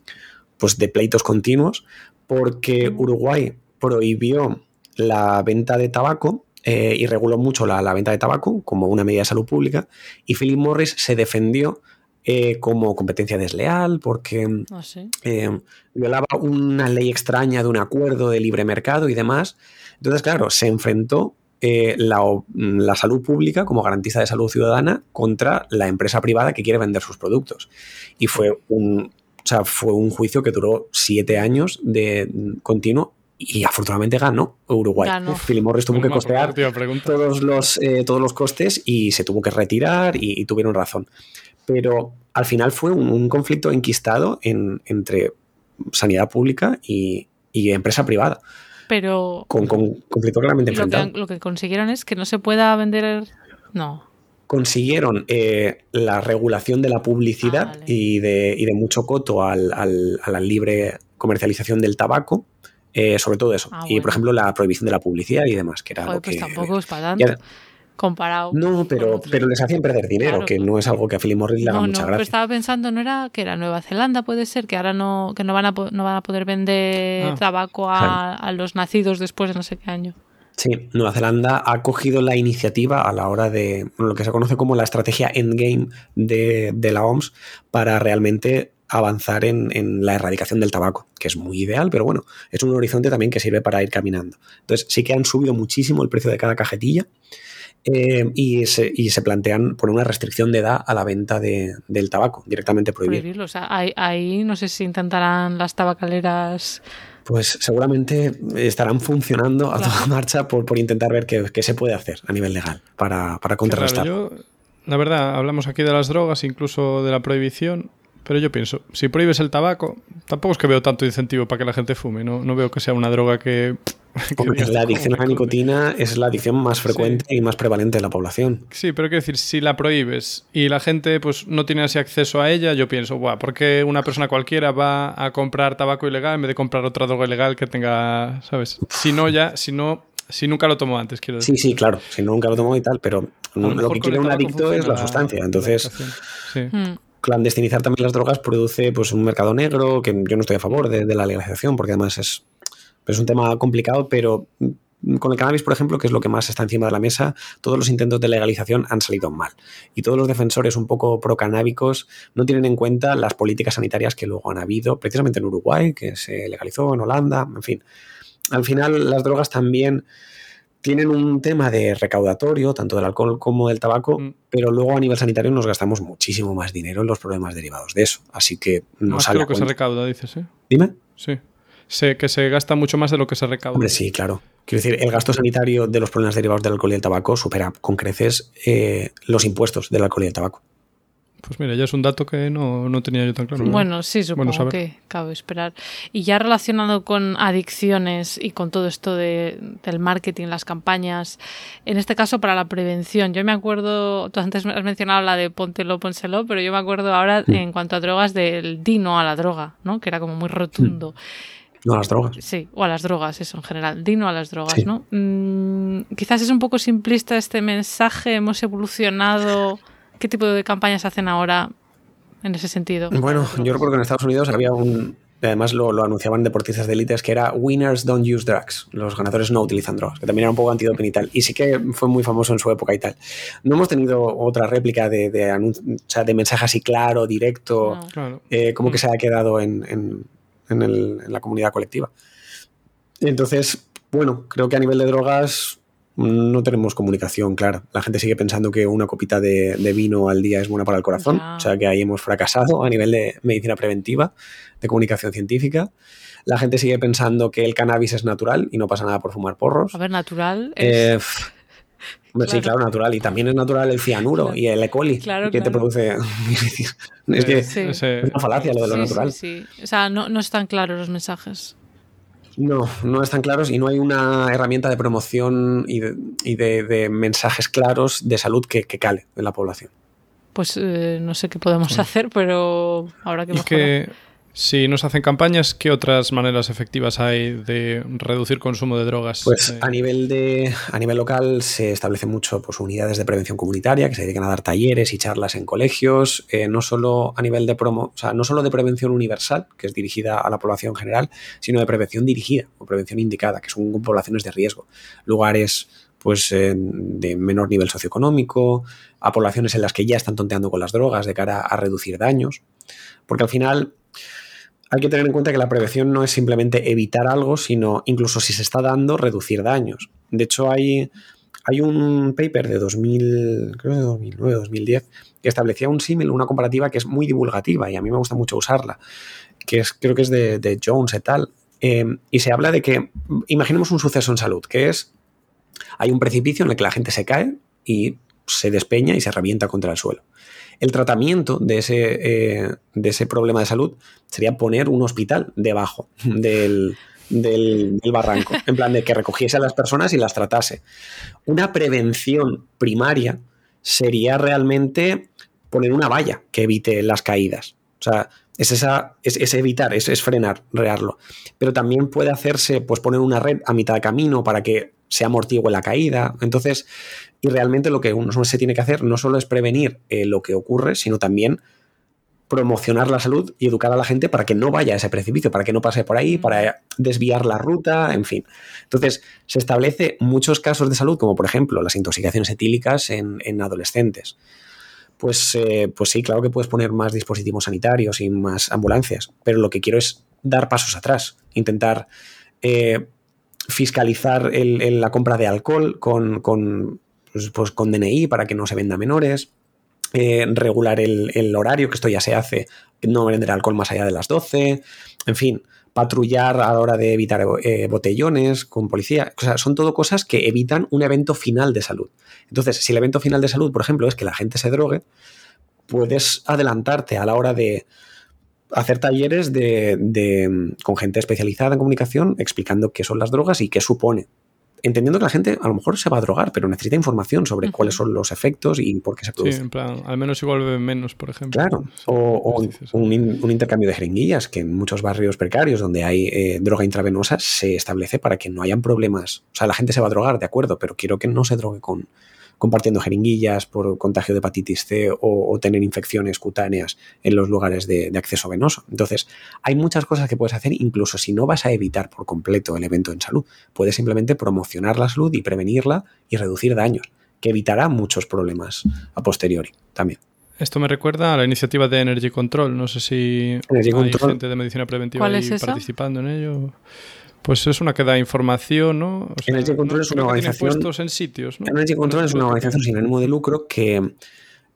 pues de pleitos continuos, porque Uruguay prohibió la venta de tabaco eh, y reguló mucho la, venta de tabaco como una medida de salud pública, y Philip Morris se defendió eh, como competencia desleal porque ah, eh, violaba una ley extraña de un acuerdo de libre mercado y demás. Entonces, claro, se enfrentó eh, la, salud pública como garantista de salud ciudadana contra la empresa privada que quiere vender sus productos. Y fue un, fue un juicio que duró siete años de continuo y afortunadamente ganó Uruguay. Philip Morris tuvo que costear todos los, eh, todos los costes y se tuvo que retirar y, tuvieron razón. Pero al final fue un, conflicto enquistado entre sanidad pública y empresa privada pero... Con, conflicto claramente enfrentado. Lo que, consiguieron es que no se pueda vender... No. Consiguieron eh, la regulación de la publicidad ah, y, de, y, de, mucho coto al, al, a la libre comercialización del tabaco, eh, sobre todo eso. Ah, y, por ejemplo, la prohibición de la publicidad y demás, que era Joder, algo pues que... tampoco es para tanto comparado. No, pero, pero les hacen perder dinero, que no es algo que a Philip Morris le haga mucha gracia. estaba pensando, ¿no era que era Nueva Zelanda? Puede ser que ahora no, que no, van, a, no van a poder vender ah. tabaco a, los nacidos después de no sé qué año. Sí, Nueva Zelanda ha cogido la iniciativa a la hora de lo que se conoce como la estrategia endgame de, de la OMS para realmente avanzar en, en, la erradicación del tabaco, que es muy ideal, pero bueno, es un horizonte también que sirve para ir caminando. Entonces sí que han subido muchísimo el precio de cada cajetilla eh, y, se, y, se, plantean poner una restricción de edad a la venta de, del tabaco, directamente prohibir. Prohibirlo, o sea, ahí, no sé si intentarán las tabacaleras pues seguramente estarán funcionando a toda marcha por, por intentar ver qué, qué, se puede hacer a nivel legal para, para contrarrestar. la verdad, hablamos aquí de las drogas, incluso de la prohibición, pero yo pienso, si prohíbes el tabaco, tampoco es que veo tanto incentivo para que la gente fume. No, no veo que sea una droga que. la adicción a la nicotina es la adicción más frecuente y más prevalente de la población. Sí, pero quiero decir, si la prohíbes y la gente pues no tiene así acceso a ella, yo pienso, Buah, ¿por qué una persona cualquiera va a comprar tabaco ilegal en vez de comprar otra droga ilegal que tenga, ¿sabes? Si no, ya, si no si nunca lo tomó antes, quiero decir. Sí, sí, claro, si nunca lo tomó y tal, pero lo, que quiere un adicto es la sustancia. Entonces, hmm. clandestinizar también las drogas produce pues, un mercado negro, que yo no estoy a favor de, la legalización, porque además es, es un tema complicado, pero con el cannabis, por ejemplo, que es lo que más está encima de la mesa, todos los intentos de legalización han salido mal. Y todos los defensores un poco procanábicos no tienen en cuenta las políticas sanitarias que luego han habido, precisamente en Uruguay, que se legalizó, en Holanda, en fin. Al final, las drogas también tienen un tema de recaudatorio, tanto del alcohol como del tabaco, mm. pero luego a nivel sanitario nos gastamos muchísimo más dinero en los problemas derivados de eso. Así que no más sale. lo que se recauda, dices, ¿eh? Dime. Sí. Sé que se gasta mucho más de lo que se recauda. Hombre, sí, claro. Quiero decir, el gasto sanitario de los problemas derivados del alcohol y el tabaco supera con creces eh, los impuestos del alcohol y el tabaco. Pues mira, ya es un dato que no, tenía yo tan claro. Bueno, sí, supongo que cabe esperar. Y ya relacionado con adicciones y con todo esto de, del marketing, las campañas, en este caso para la prevención, yo me acuerdo, tú antes has mencionado la de póntelo, pónselo, pero yo me acuerdo ahora mm. en cuanto a drogas del dino a la droga, ¿no? Que era como muy rotundo. Mm. No a las drogas. Sí, o a las drogas, eso en general. Dino a las drogas, ¿no? Mm, quizás es un poco simplista este mensaje. Hemos evolucionado. ¿Qué tipo de campañas hacen ahora en ese sentido? Bueno, yo recuerdo que en Estados Unidos había un. Además lo, lo anunciaban deportistas de élites que era Winners don't use drugs. Los ganadores no utilizan drogas, que también era un poco antidoping y tal. Y sí que fue muy famoso en su época y tal. No hemos tenido otra réplica de, de, o sea, de mensaje así claro, directo, eh, como que mm. se ha quedado en en, la comunidad colectiva. Entonces, bueno, creo que a nivel de drogas no tenemos comunicación clara. La gente sigue pensando que una copita de, vino al día es buena para el corazón. O sea que ahí hemos fracasado a nivel de medicina preventiva, de comunicación científica. La gente sigue pensando que el cannabis es natural y no pasa nada por fumar porros. A ver, natural. Eh, Sí, claro, natural. Y también es natural el cianuro y el E. coli que te produce. es que es una falacia lo de lo natural. Sí, O sea, no, no están claros los mensajes. No, no están claros y no hay una herramienta de promoción y de, mensajes claros de salud que, cale en la población. Pues eh, no sé qué podemos hacer, pero ahora que... que si nos hacen campañas, ¿qué otras maneras efectivas hay de reducir consumo de drogas? Pues eh, a nivel de a nivel local se establecen mucho pues, unidades de prevención comunitaria que se dedican a dar talleres y charlas en colegios, eh, no solo a nivel de promo, o sea, no solo de prevención universal, que es dirigida a la población general, sino de prevención dirigida o prevención indicada, que son poblaciones de riesgo, lugares pues eh, de menor nivel socioeconómico, a poblaciones en las que ya están tonteando con las drogas de cara a reducir daños, porque al final hay que tener en cuenta que la prevención no es simplemente evitar algo, sino incluso si se está dando, reducir daños. De hecho, hay, hay un paper de 2000, creo de 2009, 2010, que establecía un símil, una comparativa que es muy divulgativa y a mí me gusta mucho usarla, que es, creo que es de, Jones et al. Eh, y se habla de que, imaginemos un suceso en salud, que es, hay un precipicio en el que la gente se cae y se despeña y se revienta contra el suelo. El tratamiento de ese, eh, de ese problema de salud sería poner un hospital debajo del, del, barranco, en plan de que recogiese a las personas y las tratase. Una prevención primaria sería realmente poner una valla que evite las caídas. O sea, es, esa, es, evitar, es, es, frenar, rearlo. Pero también puede hacerse, pues poner una red a mitad de camino para que se amortigue la caída. Entonces, y realmente lo que uno se tiene que hacer no solo es prevenir eh, lo que ocurre, sino también promocionar la salud y educar a la gente para que no vaya a ese precipicio, para que no pase por ahí, para desviar la ruta, en fin. Entonces, se establece muchos casos de salud, como por ejemplo las intoxicaciones etílicas en, adolescentes. Pues, eh, pues sí, claro que puedes poner más dispositivos sanitarios y más ambulancias, pero lo que quiero es dar pasos atrás, intentar eh, fiscalizar la compra de alcohol con, pues, pues, con DNI para que no se venda menores, eh, regular el, horario, que esto ya se hace, no vender alcohol más allá de las 12, en fin, patrullar a la hora de evitar eh, botellones con policía. O sea, son todo cosas que evitan un evento final de salud. Entonces, si el evento final de salud, por ejemplo, es que la gente se drogue, puedes adelantarte a la hora de hacer talleres de, con gente especializada en comunicación explicando qué son las drogas y qué supone entendiendo que la gente a lo mejor se va a drogar, pero necesita información sobre cuáles son los efectos y por qué se produce. Sí, en plan, al menos igual beben menos, por ejemplo. Claro, o, un, intercambio de jeringuillas, que en muchos barrios precarios donde hay eh, droga intravenosa se establece para que no hayan problemas. O sea, la gente se va a drogar, de acuerdo, pero quiero que no se drogue con, compartiendo jeringuillas por contagio de hepatitis C o, tener infecciones cutáneas en los lugares de, acceso venoso. Entonces, hay muchas cosas que puedes hacer incluso si no vas a evitar por completo el evento en salud. Puedes simplemente promocionar la salud y prevenirla y reducir daños, que evitará muchos problemas a posteriori también. Esto me recuerda a la iniciativa de Energy Control. No sé si hay gente de medicina preventiva ahí participando en ello. Pues es una que da información, ¿no? Energy Control es una organización. en sitios, ¿no? Energy Control es una organización sin ánimo de lucro que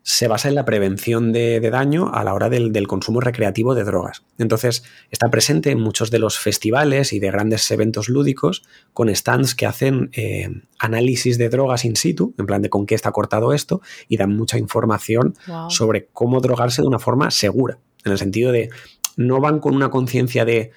se basa en la prevención de, daño a la hora del, consumo recreativo de drogas. Entonces, está presente en muchos de los festivales y de grandes eventos lúdicos con stands que hacen eh, análisis de drogas in situ, en plan de con qué está cortado esto, y dan mucha información sobre cómo drogarse de una forma segura, en el sentido de no van con una conciencia de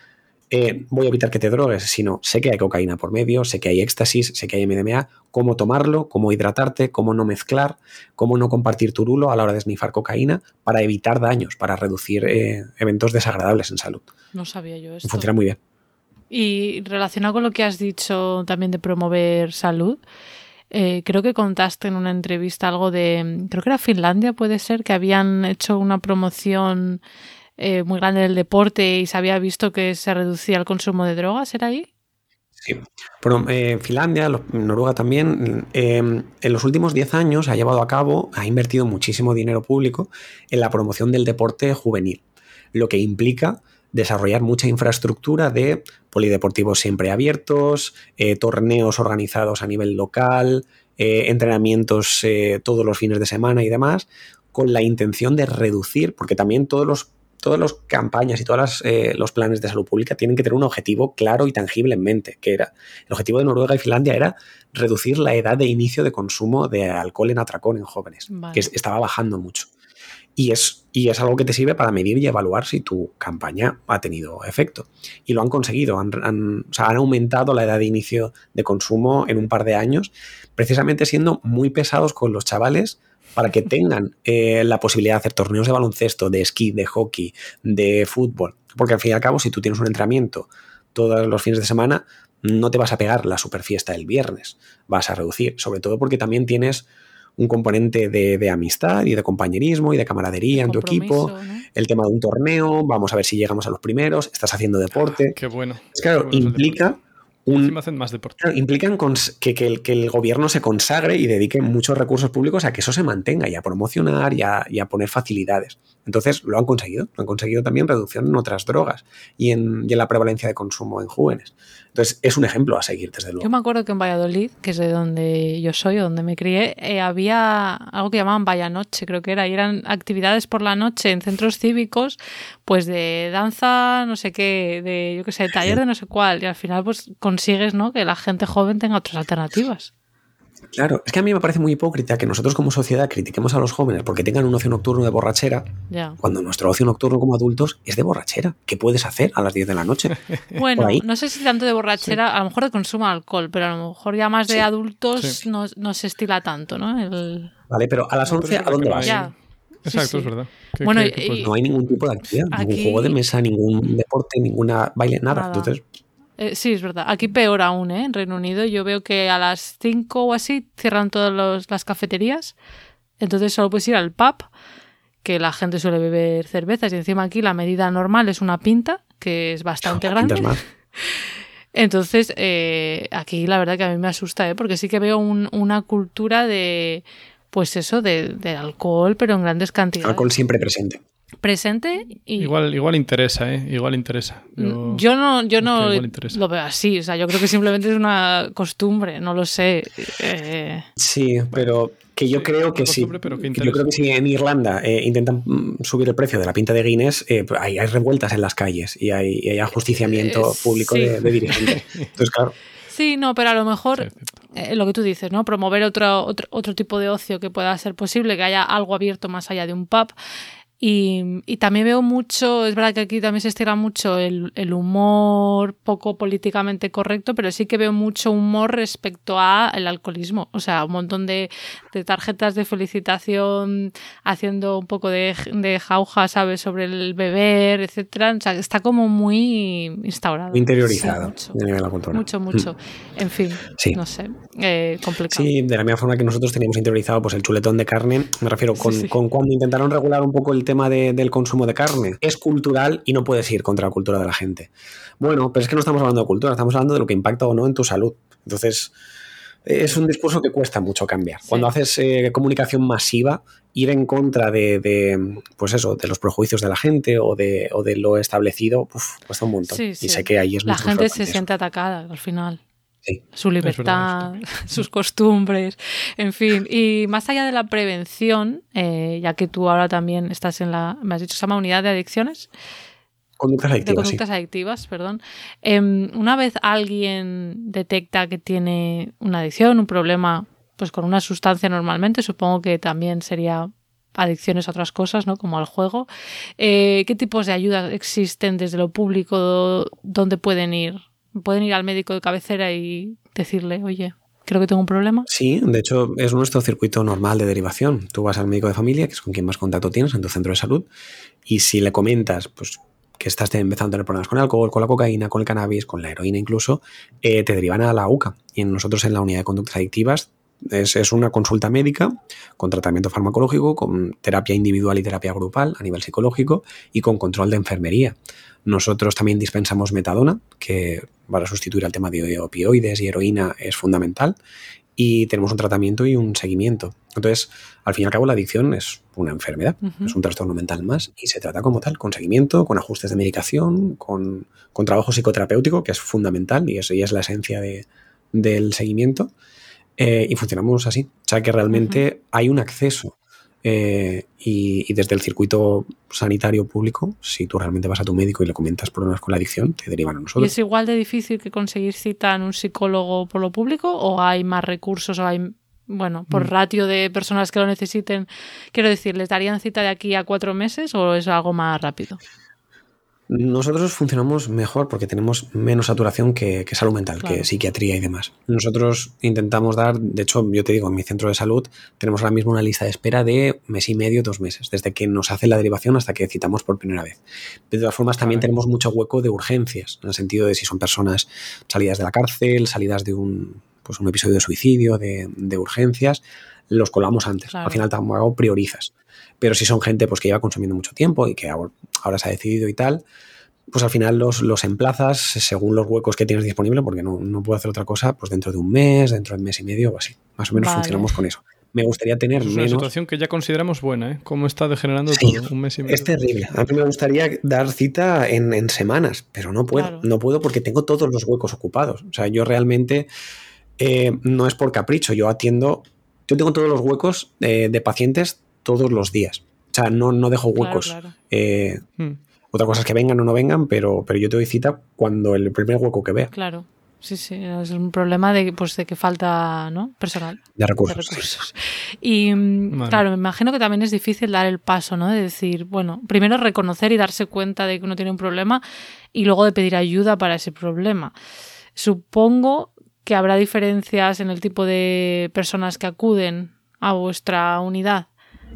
eh, voy a evitar que te drogues, sino sé que hay cocaína por medio, sé que hay éxtasis, sé que hay MDMA, cómo tomarlo, cómo hidratarte, cómo no mezclar, cómo no compartir tu rulo a la hora de snifar cocaína para evitar daños, para reducir eh, eventos desagradables en salud. No sabía yo esto. Funciona muy bien. Y relacionado con lo que has dicho también de promover salud, eh, creo que contaste en una entrevista algo de, creo que era Finlandia, puede ser, que habían hecho una promoción eh, muy grande del deporte y se había visto que se reducía el consumo de drogas, ¿era ahí? Sí. Bueno, eh, Finlandia, Noruega también, em, en los últimos 10 años ha llevado a cabo, ha invertido muchísimo dinero público en la promoción del deporte juvenil, lo que implica desarrollar mucha infraestructura de polideportivos siempre abiertos, eh, torneos organizados a nivel local, entrenamientos todos los fines de semana y demás, con la intención de reducir, porque también todos los todas las campañas y todos eh, los planes de salud pública tienen que tener un objetivo claro y tangible en mente, que era, el objetivo de Noruega y Finlandia era reducir la edad de inicio de consumo de alcohol en atracón en jóvenes, que estaba bajando mucho. Y es, y es algo que te sirve para medir y evaluar si tu campaña ha tenido efecto. Y lo han conseguido, han, han aumentado la edad de inicio de consumo en un par de años, precisamente siendo muy pesados con los chavales para que tengan eh, la posibilidad de hacer torneos de baloncesto, de esquí, de hockey, de fútbol. Porque al fin y al cabo, si tú tienes un entrenamiento todos los fines de semana, no te vas a pegar la super fiesta del viernes, vas a reducir, sobre todo porque también tienes un componente de, amistad y de compañerismo y de camaradería en tu equipo, el tema de un torneo, vamos a ver si llegamos a los primeros, estás haciendo deporte. qué bueno. claro, implica hacen más deporte. implican que, que, el, que, el, gobierno se consagre y dedique muchos recursos públicos a que eso se mantenga y a promocionar y a, y a, poner facilidades. Entonces lo han conseguido. Lo han conseguido también reducción en otras drogas y en, y en la prevalencia de consumo en jóvenes. Entonces, es un ejemplo a seguir, desde luego. Yo me acuerdo que en Valladolid, que es de donde yo soy, donde me crié, eh, había algo que llamaban Vaya Noche, creo que era, y eran actividades por la noche en centros cívicos, pues de danza, no sé qué, de, yo qué sé, taller de no sé cuál, y al final pues consigues, ¿no?, que la gente joven tenga otras alternativas. Claro, es que a mí me parece muy hipócrita que nosotros como sociedad critiquemos a los jóvenes porque tengan un ocio nocturno de borrachera, cuando nuestro ocio nocturno como adultos es de borrachera. ¿Qué puedes hacer a las 10 de la noche? Bueno, no sé si tanto de borrachera, a lo mejor de consumo de alcohol, pero a lo mejor ya más de adultos no, se estila tanto, ¿no? Vale, pero a las 11 ¿a dónde vas? Exacto, es verdad. Bueno, no hay ningún tipo de actividad, ningún juego de mesa, ningún deporte, ninguna baile, nada. Entonces, eh, sí, es verdad. Aquí peor aún, ¿eh? En Reino Unido yo veo que a las 5 o así cierran todas las cafeterías. Entonces solo puedes ir al pub, que la gente suele beber cervezas. Y encima aquí la medida normal es una pinta, que es bastante grande. Entonces, eh, aquí la verdad que a mí me asusta, ¿eh? porque sí que veo una cultura de, pues eso, de, de, alcohol, pero en grandes cantidades. Alcohol siempre presente presente y igual igual interesa eh igual interesa. Yo, no yo no lo veo así o sea yo creo que simplemente es una costumbre no lo sé eh. sí pero que yo creo que sí yo creo que si en Irlanda eh, intentan mm, subir el precio de la pinta de Guinness eh, pues hay, revueltas en las calles y hay, ajusticiamiento público de, dirigentes. Entonces claro. Sí, no, pero a lo mejor lo que tú dices, ¿no? Promover otro, otro, otro tipo de ocio que pueda ser posible, que haya algo abierto más allá de un pub Y, también veo mucho, es verdad que aquí también se estira mucho el, humor poco políticamente correcto, pero sí que veo mucho humor respecto al alcoholismo. O sea, un montón de, tarjetas de felicitación haciendo un poco de, de, jauja, ¿sabes? Sobre el beber, etcétera. O sea, está como muy instaurado. Interiorizado mucho, de mucho. Mm. En fin, no sé, eh, complicado. Sí, de la misma forma que nosotros teníamos interiorizado pues el chuletón de carne, me refiero con, con cuando intentaron regular un poco el tema del consumo de carne. Es cultural y no puedes ir contra la cultura de la gente. Bueno, pero es que no estamos hablando de cultura, estamos hablando de lo que impacta o no en tu salud. Entonces, es un discurso que cuesta mucho cambiar. Cuando haces eh, comunicación masiva, ir en contra de, pues eso, de los prejuicios de la gente o de, o de lo establecido, cuesta un montón. y sé que ahí es La gente se siente atacada al final su libertad, sus costumbres, en fin. Y más allá de la prevención, eh, ya que tú ahora también estás en la, me has dicho, se llama unidad de adicciones. Conductas adictivas. De conductas adictivas, perdón. Em, una vez alguien detecta que tiene una adicción, un problema, pues con una sustancia normalmente, supongo que también sería adicciones a otras cosas, ¿no? Como al juego. Eh, ¿Qué tipos de ayudas existen desde lo público? ¿Dónde pueden ir? Pueden ir al médico de cabecera y decirle, oye, creo que tengo un problema. Sí, de hecho es nuestro circuito normal de derivación. Tú vas al médico de familia, que es con quien más contacto tienes en tu centro de salud, y si le comentas, pues que estás empezando a tener problemas con el alcohol, con la cocaína, con el cannabis, con la heroína incluso, eh, te derivan a la UCA. Y nosotros en la unidad de conductas adictivas es, es, una consulta médica con tratamiento farmacológico, con terapia individual y terapia grupal a nivel psicológico y con control de enfermería. Nosotros también dispensamos metadona, que para sustituir al tema de opioides y heroína es fundamental. Y tenemos un tratamiento y un seguimiento. Entonces, al fin y al cabo, la adicción es una enfermedad, es un trastorno mental más y se trata como tal, con seguimiento, con ajustes de medicación, con, trabajo psicoterapéutico, que es fundamental y eso ya es la esencia del seguimiento. Eh, y funcionamos así. O sea que realmente hay un acceso eh, y, desde el circuito sanitario público, si tú realmente vas a tu médico y le comentas problemas con la adicción, te derivan a nosotros. ¿Y es igual de difícil que conseguir cita en un psicólogo por lo público o hay más recursos o hay, bueno, por mm. ratio de personas que lo necesiten? Quiero decir, ¿les darían cita de aquí a cuatro meses o es algo más rápido? Nosotros funcionamos mejor porque tenemos menos saturación que, salud mental, que psiquiatría y demás. Nosotros intentamos dar, de hecho, yo te digo, en mi centro de salud tenemos ahora mismo una lista de espera de mes y medio, dos meses, desde que nos hace la derivación hasta que citamos por primera vez. De todas formas, también tenemos mucho hueco de urgencias, en el sentido de si son personas salidas de la cárcel, salidas de un, pues un episodio de suicidio, de, urgencias, los colamos antes. Al final tampoco priorizas. Pero si son gente pues, que lleva consumiendo mucho tiempo y que ahora se ha decidido y tal, pues al final los, los emplazas según los huecos que tienes disponible, porque no, no puedo hacer otra cosa, pues dentro de un mes, dentro de un mes y medio o así. Más o menos funcionamos con eso. Me gustaría tener es una situación que ya consideramos buena, ¿eh? Cómo está degenerando todo, un mes y medio. Es terrible. A mí me gustaría dar cita en, semanas, pero no puedo. No puedo porque tengo todos los huecos ocupados. O sea, yo realmente eh, no es por capricho. Yo atiendo, yo tengo todos los huecos de, de pacientes todos los días. O sea, no, no dejo huecos. Eh, hmm. Otra cosa es que vengan o no vengan, pero, pero yo te doy cita cuando el primer hueco que vea. Claro. Sí, sí, es un problema de, pues, de que falta ¿no? personal. De recursos. Y mm, claro, me imagino que también es difícil dar el paso, ¿no? De decir, bueno, primero reconocer y darse cuenta de que uno tiene un problema y luego de pedir ayuda para ese problema. Supongo que habrá diferencias en el tipo de personas que acuden a vuestra unidad.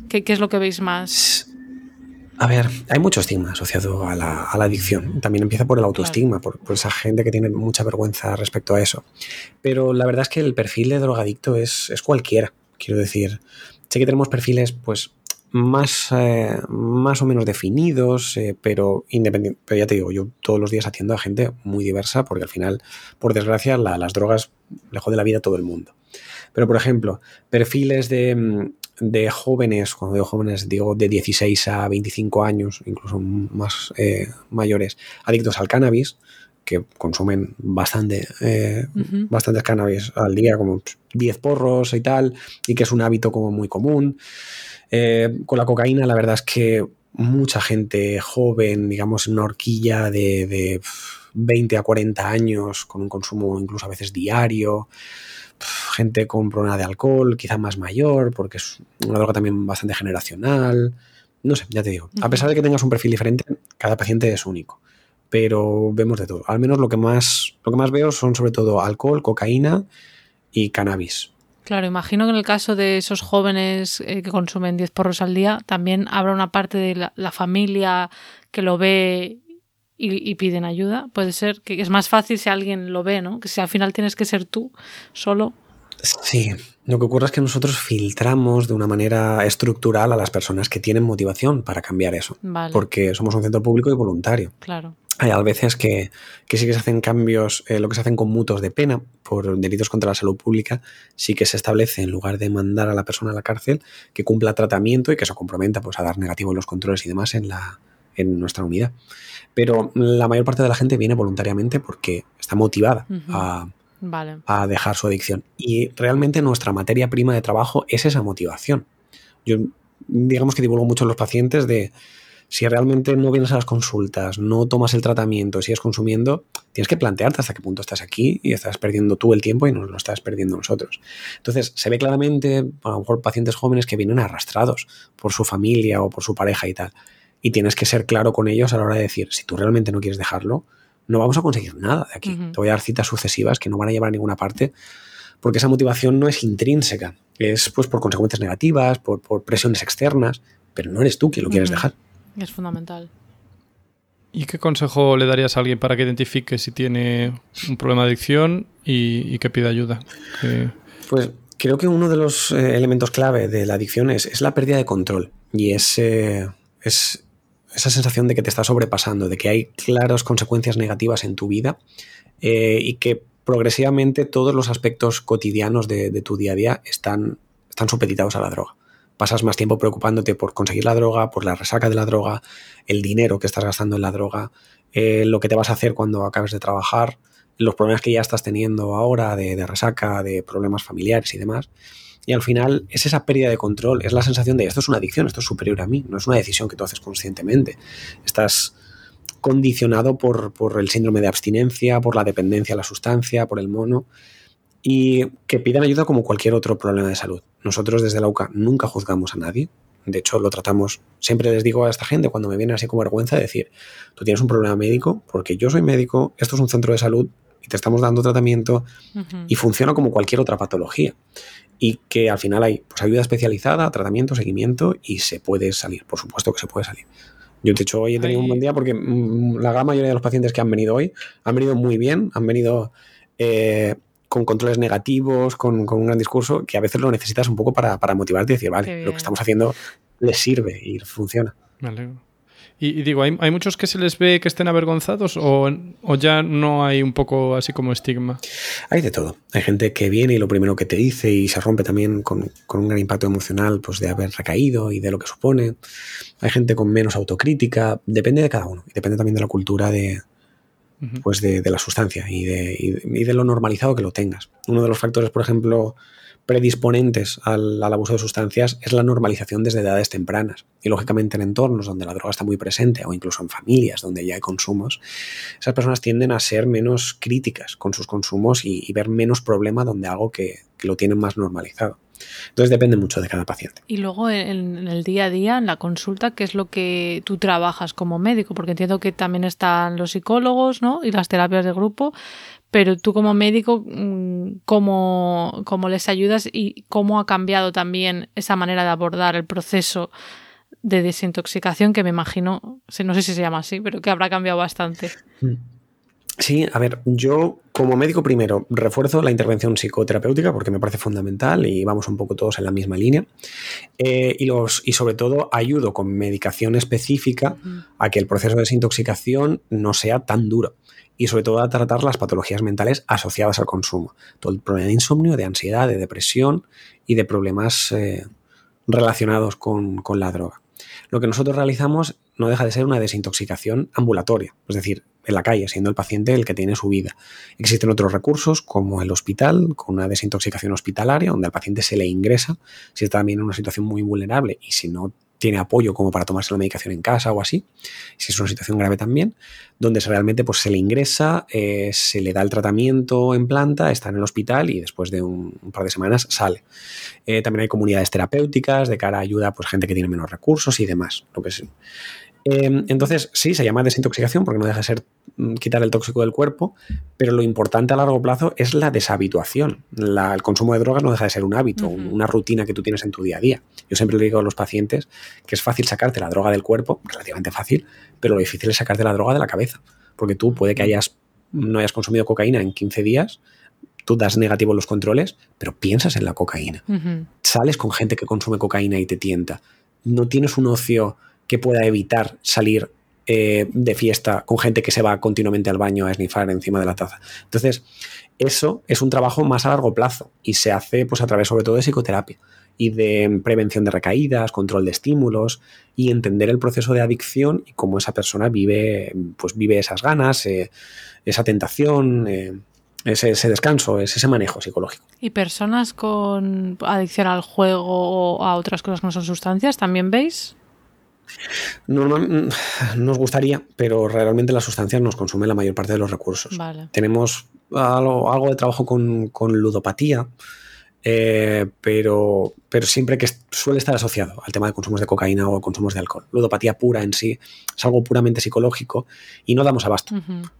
¿Qué, es lo que veis más? A ver, hay mucho estigma asociado a la, adicción. También empieza por el autoestigma, por, esa gente que tiene mucha vergüenza respecto a eso. Pero la verdad es que el perfil de drogadicto es, es cualquiera. Quiero decir, sé que tenemos perfiles pues más, eh, más o menos definidos, eh, pero independiente. Pero ya te digo, yo todos los días atiendo a gente muy diversa, porque al final, por desgracia, las drogas le de la vida a todo el mundo. Pero, por ejemplo, perfiles de, mm, de jóvenes, cuando digo jóvenes digo de 16 a 25 años, incluso más eh, mayores, adictos al cannabis, que consumen bastante, eh, bastantes cannabis al día, como 10 porros y tal, y que es un hábito como muy común. Eh, con la cocaína, la verdad es que mucha gente joven, digamos, en una horquilla de, de 20 a 40 años, con un consumo incluso a veces diario, gente con problema de alcohol, quizá más mayor, porque es una droga también bastante generacional. no sé, ya te digo. A pesar de que tengas un perfil diferente, cada paciente es único. Pero vemos de todo. Al menos lo que más, lo que más veo son sobre todo alcohol, cocaína y cannabis. Claro, imagino que en el caso de esos jóvenes eh, que consumen 10 porros al día, también habrá una parte de la, familia que lo ve y, y, piden ayuda. Puede ser que es más fácil si alguien lo ve, ¿no? Que si al final tienes que ser tú solo. Sí, lo que ocurre es que nosotros filtramos de una manera estructural a las personas que tienen motivación para cambiar eso. Porque somos un centro público y voluntario. Claro. Hay a veces que, sí que se hacen cambios, eh, lo que se hacen con mutos de pena por delitos contra la salud pública, sí que se establece, en lugar de mandar a la persona a la cárcel, que cumpla tratamiento y que se comprometa pues, a dar negativo en los controles y demás en, la, en nuestra unidad. Pero la mayor parte de la gente viene voluntariamente porque está motivada a, a dejar su adicción. Y realmente nuestra materia prima de trabajo es esa motivación. Yo digamos que divulgo mucho a los pacientes de si realmente no vienes a las consultas, no tomas el tratamiento, sigues consumiendo, tienes que plantearte hasta qué punto estás aquí y estás perdiendo tú el tiempo y nos lo estás perdiendo nosotros. Entonces, se ve claramente, a lo mejor, pacientes jóvenes que vienen arrastrados por su familia o por su pareja y tal. Y tienes que ser claro con ellos a la hora de decir, si tú realmente no quieres dejarlo, no vamos a conseguir nada de aquí. Te voy a dar citas sucesivas que no van a llevar a ninguna parte porque esa motivación no es intrínseca, es pues por consecuencias negativas, por, presiones externas, pero no eres tú quien lo quieres dejar. Es fundamental. ¿Y qué consejo le darías a alguien para que identifique si tiene un problema de adicción y, que pida ayuda? Pues creo que uno de los eh, elementos clave de la adicción es, la pérdida de control y es, eh, es esa sensación de que te está sobrepasando, de que hay claras consecuencias negativas en tu vida eh, y que progresivamente todos los aspectos cotidianos de, tu día a día están, están supeditados a la droga. Pasas más tiempo preocupándote por conseguir la droga, por la resaca de la droga, el dinero que estás gastando en la droga, eh, lo que te vas a hacer cuando acabes de trabajar, los problemas que ya estás teniendo ahora de, de resaca, de problemas familiares y demás. Y al final es esa pérdida de control, es la sensación de esto es una adicción, esto es superior a mí, no es una decisión que tú haces conscientemente. Estás condicionado por, el síndrome de abstinencia, por la dependencia a la sustancia, por el mono, y que pidan ayuda como cualquier otro problema de salud. Nosotros desde la UCA nunca juzgamos a nadie, de hecho lo tratamos, siempre les digo a esta gente cuando me viene así con vergüenza de decir, tú tienes un problema médico, porque yo soy médico, esto es un centro de salud y te estamos dando tratamiento y funciona como cualquier otra patología y que al final hay pues, ayuda especializada, tratamiento, seguimiento y se puede salir, por supuesto que se puede salir. Yo, de hecho, hoy he tenido un buen día porque mm, la gran mayoría de los pacientes que han venido hoy han venido muy bien, han venido eh, con controles negativos, con, un gran discurso, que a veces lo necesitas un poco para, para motivarte y decir, vale, lo que estamos haciendo les sirve y funciona. Me y, digo, ¿hay, muchos que se les ve que estén avergonzados o, ya no hay un poco así como estigma? Hay de todo. Hay gente que viene y lo primero que te dice y se rompe también con, un gran impacto emocional pues, de haber recaído y de lo que supone. Hay gente con menos autocrítica. Depende de cada uno. Y depende también de la cultura de, pues de, la sustancia y de, y de lo normalizado que lo tengas. Uno de los factores, por ejemplo, predisponentes al, abuso de sustancias es la normalización desde edades tempranas. Y lógicamente en entornos donde la droga está muy presente o incluso en familias donde ya hay consumos, esas personas tienden a ser menos críticas con sus consumos y, ver menos problema donde algo que, lo tienen más normalizado. Entonces depende mucho de cada paciente. Y luego en, el día a día, en la consulta, ¿qué es lo que tú trabajas como médico? Porque entiendo que también están los psicólogos ¿no? y las terapias de grupo, pero tú como médico, mm, ¿cómo, ¿cómo, les ayudas y cómo ha cambiado también esa manera de abordar el proceso de desintoxicación que me imagino, no sé si se llama así, pero que habrá cambiado bastante? Mm. Sí, a ver, yo como médico primero refuerzo la intervención psicoterapéutica porque me parece fundamental y vamos un poco todos en la misma línea. Eh, y, los, y sobre todo ayudo con medicación específica a que el proceso de desintoxicación no sea tan duro y sobre todo a tratar las patologías mentales asociadas al consumo. Todo el problema de insomnio, de ansiedad, de depresión y de problemas eh, relacionados con, la droga. Lo que nosotros realizamos no deja de ser una desintoxicación ambulatoria, es decir, en la calle, siendo el paciente el que tiene su vida. Existen otros recursos como el hospital, con una desintoxicación hospitalaria, donde al paciente se le ingresa si está también en una situación muy vulnerable y si no tiene apoyo como para tomarse la medicación en casa o así, si es una situación grave también, donde realmente pues, se le ingresa, eh, se le da el tratamiento en planta, está en el hospital y después de un, par de semanas sale. Eh, también hay comunidades terapéuticas de cara a ayuda a pues, gente que tiene menos recursos y demás. Lo que es, Em, entonces, sí, se llama desintoxicación porque no deja de ser mm, quitar el tóxico del cuerpo, pero lo importante a largo plazo es la deshabituación. el consumo de drogas no deja de ser un hábito, una rutina que tú tienes en tu día a día. Yo siempre le digo a los pacientes que es fácil sacarte la droga del cuerpo, relativamente fácil, pero lo difícil es sacarte la droga de la cabeza, porque tú puede que hayas, no hayas consumido cocaína en 15 días, tú das negativo los controles, pero piensas en la cocaína. Sales con gente que consume cocaína y te tienta. No tienes un ocio que pueda evitar salir eh, de fiesta con gente que se va continuamente al baño a snifar encima de la taza. Entonces, eso es un trabajo más a largo plazo y se hace pues, a través sobre todo de psicoterapia y de prevención de recaídas, control de estímulos y entender el proceso de adicción y cómo esa persona vive, pues, vive esas ganas, eh, esa tentación, eh, ese, ese, descanso, ese manejo psicológico. ¿Y personas con adicción al juego o a otras cosas que no son sustancias también veis? Normal, nos gustaría, pero realmente la sustancia nos consume la mayor parte de los recursos. Tenemos algo, de trabajo con, con ludopatía, eh, pero, pero siempre que suele estar asociado al tema de consumos de cocaína o consumos de alcohol. Ludopatía pura en sí es algo puramente psicológico y no damos abasto.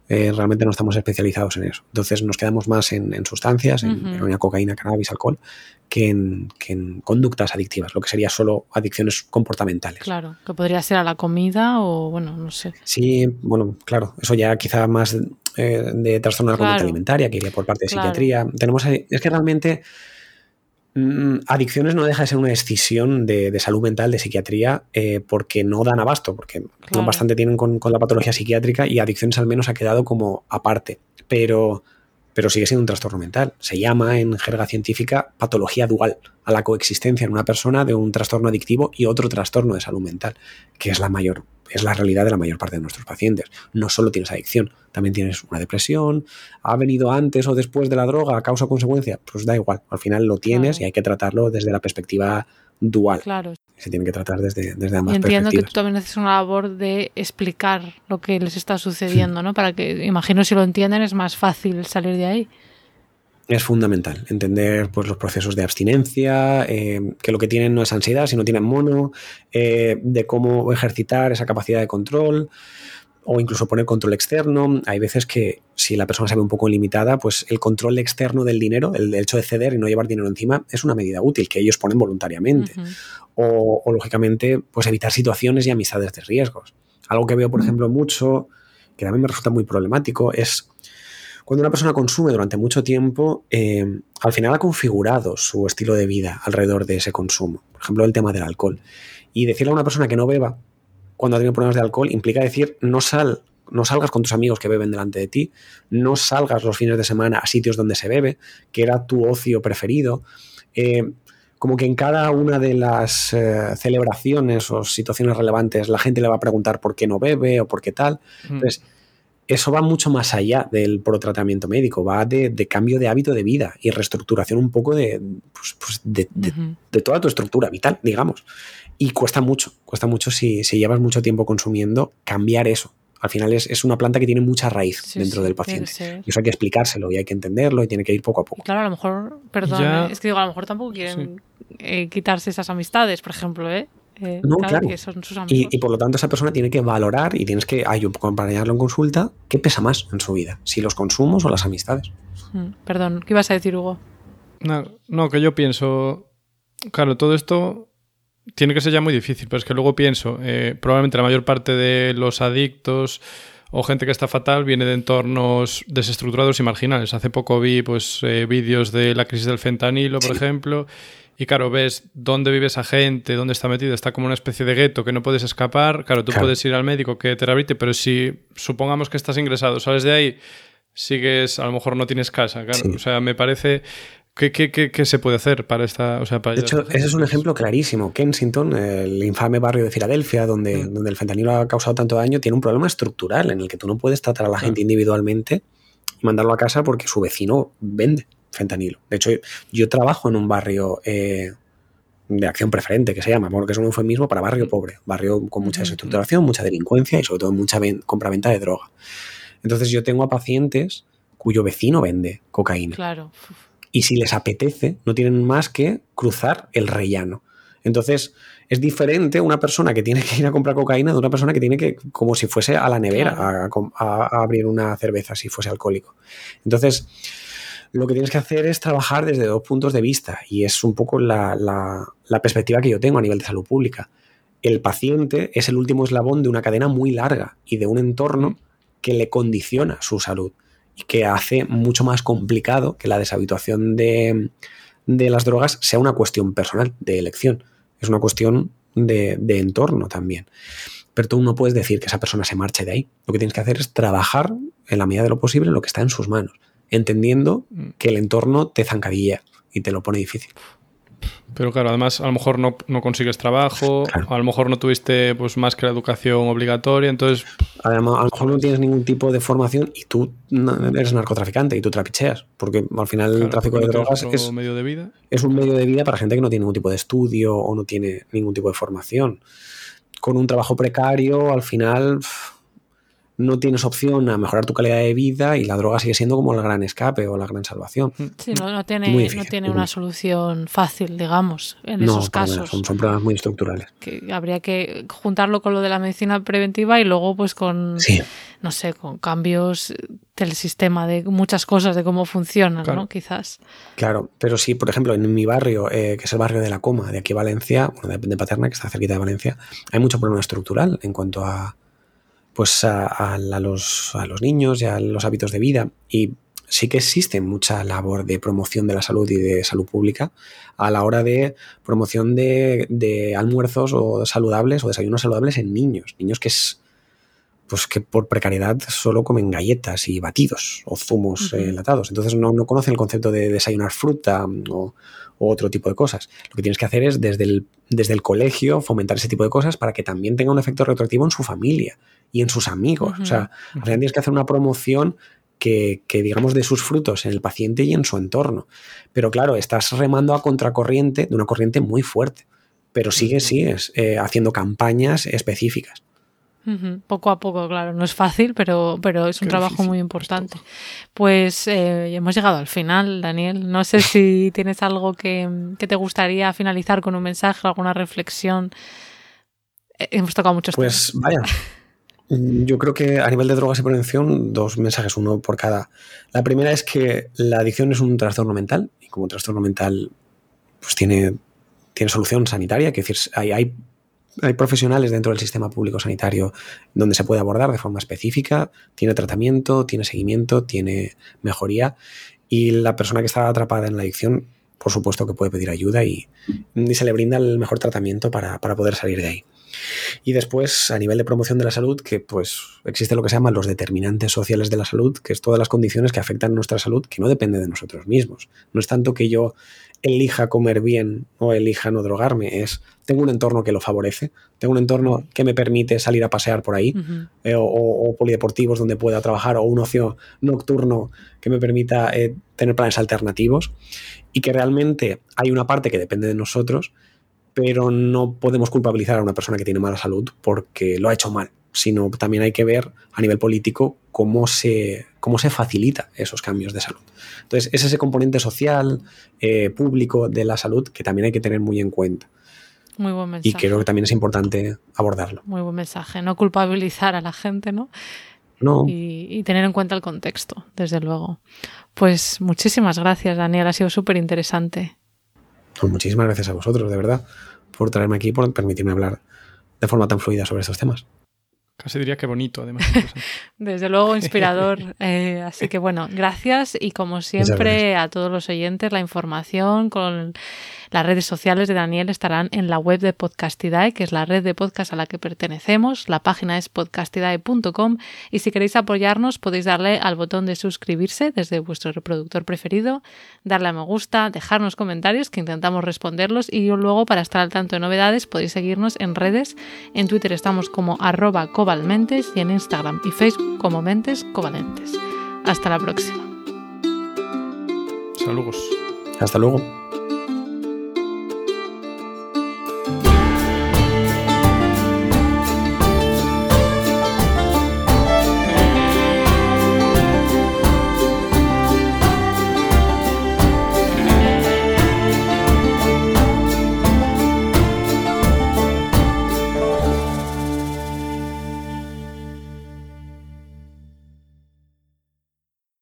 Eh, realmente no estamos especializados en eso. Entonces nos quedamos más en, sustancias, en heroína, cocaína, cannabis, alcohol, que en, que en, conductas adictivas, lo que sería solo adicciones comportamentales. Claro, que podría ser a la comida o, bueno, no sé. Sí, bueno, claro, eso ya quizá más eh, de trastorno de la conducta alimentaria, que iría por parte de psiquiatría. Tenemos, es que realmente adicciones no deja de ser una decisión de, salud mental, de psiquiatría, eh, porque no dan abasto, porque bastante tienen con, la patología psiquiátrica y adicciones al menos ha quedado como aparte. Pero, pero sigue siendo un trastorno mental. Se llama en jerga científica patología dual a la coexistencia en una persona de un trastorno adictivo y otro trastorno de salud mental, que es la mayor es la realidad de la mayor parte de nuestros pacientes. No solo tienes adicción, también tienes una depresión, ha venido antes o después de la droga, causa o consecuencia, pues da igual, al final lo tienes y hay que tratarlo desde la perspectiva dual. Claro. Se tiene que tratar desde, desde ambas y entiendo que tú también haces una labor de explicar lo que les está sucediendo, ¿no? Para que, imagino, si lo entienden es más fácil salir de ahí es fundamental entender pues, los procesos de abstinencia, eh, que lo que tienen no es ansiedad, sino tienen mono, eh, de cómo ejercitar esa capacidad de control o incluso poner control externo. Hay veces que si la persona se ve un poco limitada, pues el control externo del dinero, el, hecho de ceder y no llevar dinero encima, es una medida útil que ellos ponen voluntariamente. o, o, lógicamente, pues evitar situaciones y amistades de riesgos. Algo que veo, por ejemplo, mucho, que también me resulta muy problemático, es cuando una persona consume durante mucho tiempo, eh, al final ha configurado su estilo de vida alrededor de ese consumo. Por ejemplo, el tema del alcohol. Y decirle a una persona que no beba cuando ha tenido problemas de alcohol implica decir no sal, no salgas con tus amigos que beben delante de ti, no salgas los fines de semana a sitios donde se bebe, que era tu ocio preferido. Eh, como que en cada una de las eh, celebraciones o situaciones relevantes la gente le va a preguntar por qué no bebe o por qué tal. Mm. Entonces, eso va mucho más allá del protratamiento médico, va de, cambio de hábito de vida y reestructuración un poco de, pues, pues de, toda tu estructura vital, digamos. Y cuesta mucho, cuesta mucho si, llevas mucho tiempo consumiendo, cambiar eso. Al final es, una planta que tiene mucha raíz dentro del paciente. Y eso hay que explicárselo y hay que entenderlo y tiene que ir poco a poco. claro, a lo mejor, perdón, es que digo, a lo mejor tampoco quieren eh, quitarse esas amistades, por ejemplo, ¿eh? Eh, no, claro. Y, por lo tanto esa persona tiene que valorar y tienes que acompañarlo en consulta qué pesa más en su vida, si los consumos o las amistades. Mm, perdón, ¿qué ibas a decir, Hugo? No, que yo pienso, claro, todo esto tiene que ser ya muy difícil, pero es que luego pienso, eh, probablemente la mayor parte de los adictos o gente que está fatal viene de entornos desestructurados y marginales. Hace poco vi pues eh, vídeos de la crisis del fentanilo, por ejemplo, y claro, ves dónde vive esa gente, dónde está metida, está como una especie de gueto que no puedes escapar. Claro, tú puedes ir al médico que te rehabilite, pero si supongamos que estás ingresado, sales de ahí, sigues, a lo mejor no tienes casa. Claro. O sea, me parece. ¿Qué, qué, qué, se puede hacer para esta.? O sea, para de hecho, ese es un ejemplo clarísimo. Kensington, el infame barrio de Filadelfia, donde, mm. donde el fentanilo ha causado tanto daño, tiene un problema estructural en el que tú no puedes tratar a la gente individualmente y mandarlo a casa porque su vecino vende fentanilo. De hecho, yo trabajo en un barrio eh, de acción preferente, que se llama, porque es un eufemismo para barrio pobre, barrio con mucha desestructuración, mucha delincuencia y sobre todo mucha compraventa de droga. Entonces yo tengo a pacientes cuyo vecino vende cocaína. Claro. Y si les apetece, no tienen más que cruzar el rellano. Entonces, es diferente una persona que tiene que ir a comprar cocaína de una persona que tiene que, como si fuese a la nevera, a, abrir una cerveza si fuese alcohólico. Entonces, lo que tienes que hacer es trabajar desde dos puntos de vista y es un poco la, la perspectiva que yo tengo a nivel de salud pública. El paciente es el último eslabón de una cadena muy larga y de un entorno que le condiciona su salud y que hace mucho más complicado que la deshabituación de, las drogas sea una cuestión personal, de elección. Es una cuestión de, entorno también. Pero tú no puedes decir que esa persona se marche de ahí. Lo que tienes que hacer es trabajar en la medida de lo posible lo que está en sus manos, entendiendo mm. que el entorno te zancadilla y te lo pone difícil. Pero claro, además a lo mejor no, consigues trabajo, a lo mejor no tuviste pues más que la educación obligatoria, entonces... Además, a lo mejor no tienes ningún tipo de formación y tú eres narcotraficante y tú trapicheas, porque al final el tráfico de drogas es, medio de vida. es un medio de vida para gente que no tiene ningún tipo de estudio o no tiene ningún tipo de formación. Con un trabajo precario, al final no tienes opción a mejorar tu calidad de vida y la droga sigue siendo como el gran escape o la gran salvación. Mm. Sí, no, tiene, no tiene una solución fácil, digamos, en esos casos. Son, son, problemas muy estructurales. Que habría que juntarlo con lo de la medicina preventiva y luego pues con, no sé, con cambios del sistema, de muchas cosas, de cómo funcionan, ¿no? Quizás. Claro, pero sí, por ejemplo, en mi barrio, eh, que es el barrio de La Coma, de aquí Valencia, bueno, de Paterna, que está cerquita de Valencia, hay mucho problema estructural en cuanto a pues a, los, niños y a los hábitos de vida. Y sí que existe mucha labor de promoción de la salud y de salud pública a la hora de promoción de, almuerzos o saludables o desayunos saludables en niños. Niños que es pues que por precariedad solo comen galletas y batidos o zumos enlatados. Entonces no, no, conocen el concepto de desayunar fruta o, otro tipo de cosas. Lo que tienes que hacer es desde el, desde el colegio fomentar ese tipo de cosas para que también tenga un efecto retroactivo en su familia y en sus amigos. O sea, al final tienes que hacer una promoción que, digamos, de sus frutos en el paciente y en su entorno. Pero claro, estás remando a contracorriente de una corriente muy fuerte. Pero sigue, sigues eh, haciendo campañas específicas. Poco a poco, claro, no es fácil, pero, pero es un trabajo muy importante. Pues eh, hemos llegado al final, Daniel. No sé si tienes algo que, que, te gustaría finalizar con un mensaje, alguna reflexión. Eh, hemos tocado muchos pues, Pues vaya. Yo creo que a nivel de drogas y prevención, dos mensajes, uno por cada. La primera es que la adicción es un trastorno mental y como trastorno mental pues tiene, tiene solución sanitaria, que decir, hay, hay, hay, profesionales dentro del sistema público sanitario donde se puede abordar de forma específica, tiene tratamiento, tiene seguimiento, tiene mejoría y la persona que está atrapada en la adicción, por supuesto que puede pedir ayuda y, y se le brinda el mejor tratamiento para, para poder salir de ahí. Y después, a nivel de promoción de la salud, que pues existe lo que se llaman los determinantes sociales de la salud, que es todas las condiciones que afectan nuestra salud, que no depende de nosotros mismos. No es tanto que yo elija comer bien o elija no drogarme, es tengo un entorno que lo favorece, tengo un entorno que me permite salir a pasear por ahí, eh, o, polideportivos donde pueda trabajar, o un ocio nocturno que me permita eh, tener planes alternativos, y que realmente hay una parte que depende de nosotros pero no podemos culpabilizar a una persona que tiene mala salud porque lo ha hecho mal, sino también hay que ver a nivel político cómo se, cómo se facilita esos cambios de salud. Entonces, es ese componente social, eh, público de la salud que también hay que tener muy en cuenta. Muy buen mensaje. Y creo que también es importante abordarlo. Muy buen mensaje. No culpabilizar a la gente, ¿no? No. Y, y tener en cuenta el contexto, desde luego. Pues muchísimas gracias, Daniel. Ha sido súper interesante. Pues muchísimas gracias a vosotros, de verdad, por traerme aquí, por permitirme hablar de forma tan fluida sobre estos temas. Casi diría que bonito, además. Desde luego, inspirador. Eh, así que bueno, gracias y como siempre a todos los oyentes, la información con las redes sociales de Daniel estarán en la web de Podcastidae, que es la red de podcast a la que pertenecemos. La página es podcastidae.com y si queréis apoyarnos podéis darle al botón de suscribirse desde vuestro reproductor preferido, darle a me gusta, dejarnos comentarios que intentamos responderlos y luego para estar al tanto de novedades podéis seguirnos en redes. En Twitter estamos como arroba cobalmentes y en Instagram y Facebook como mentes covalentes. Hasta la próxima. Saludos. Hasta luego.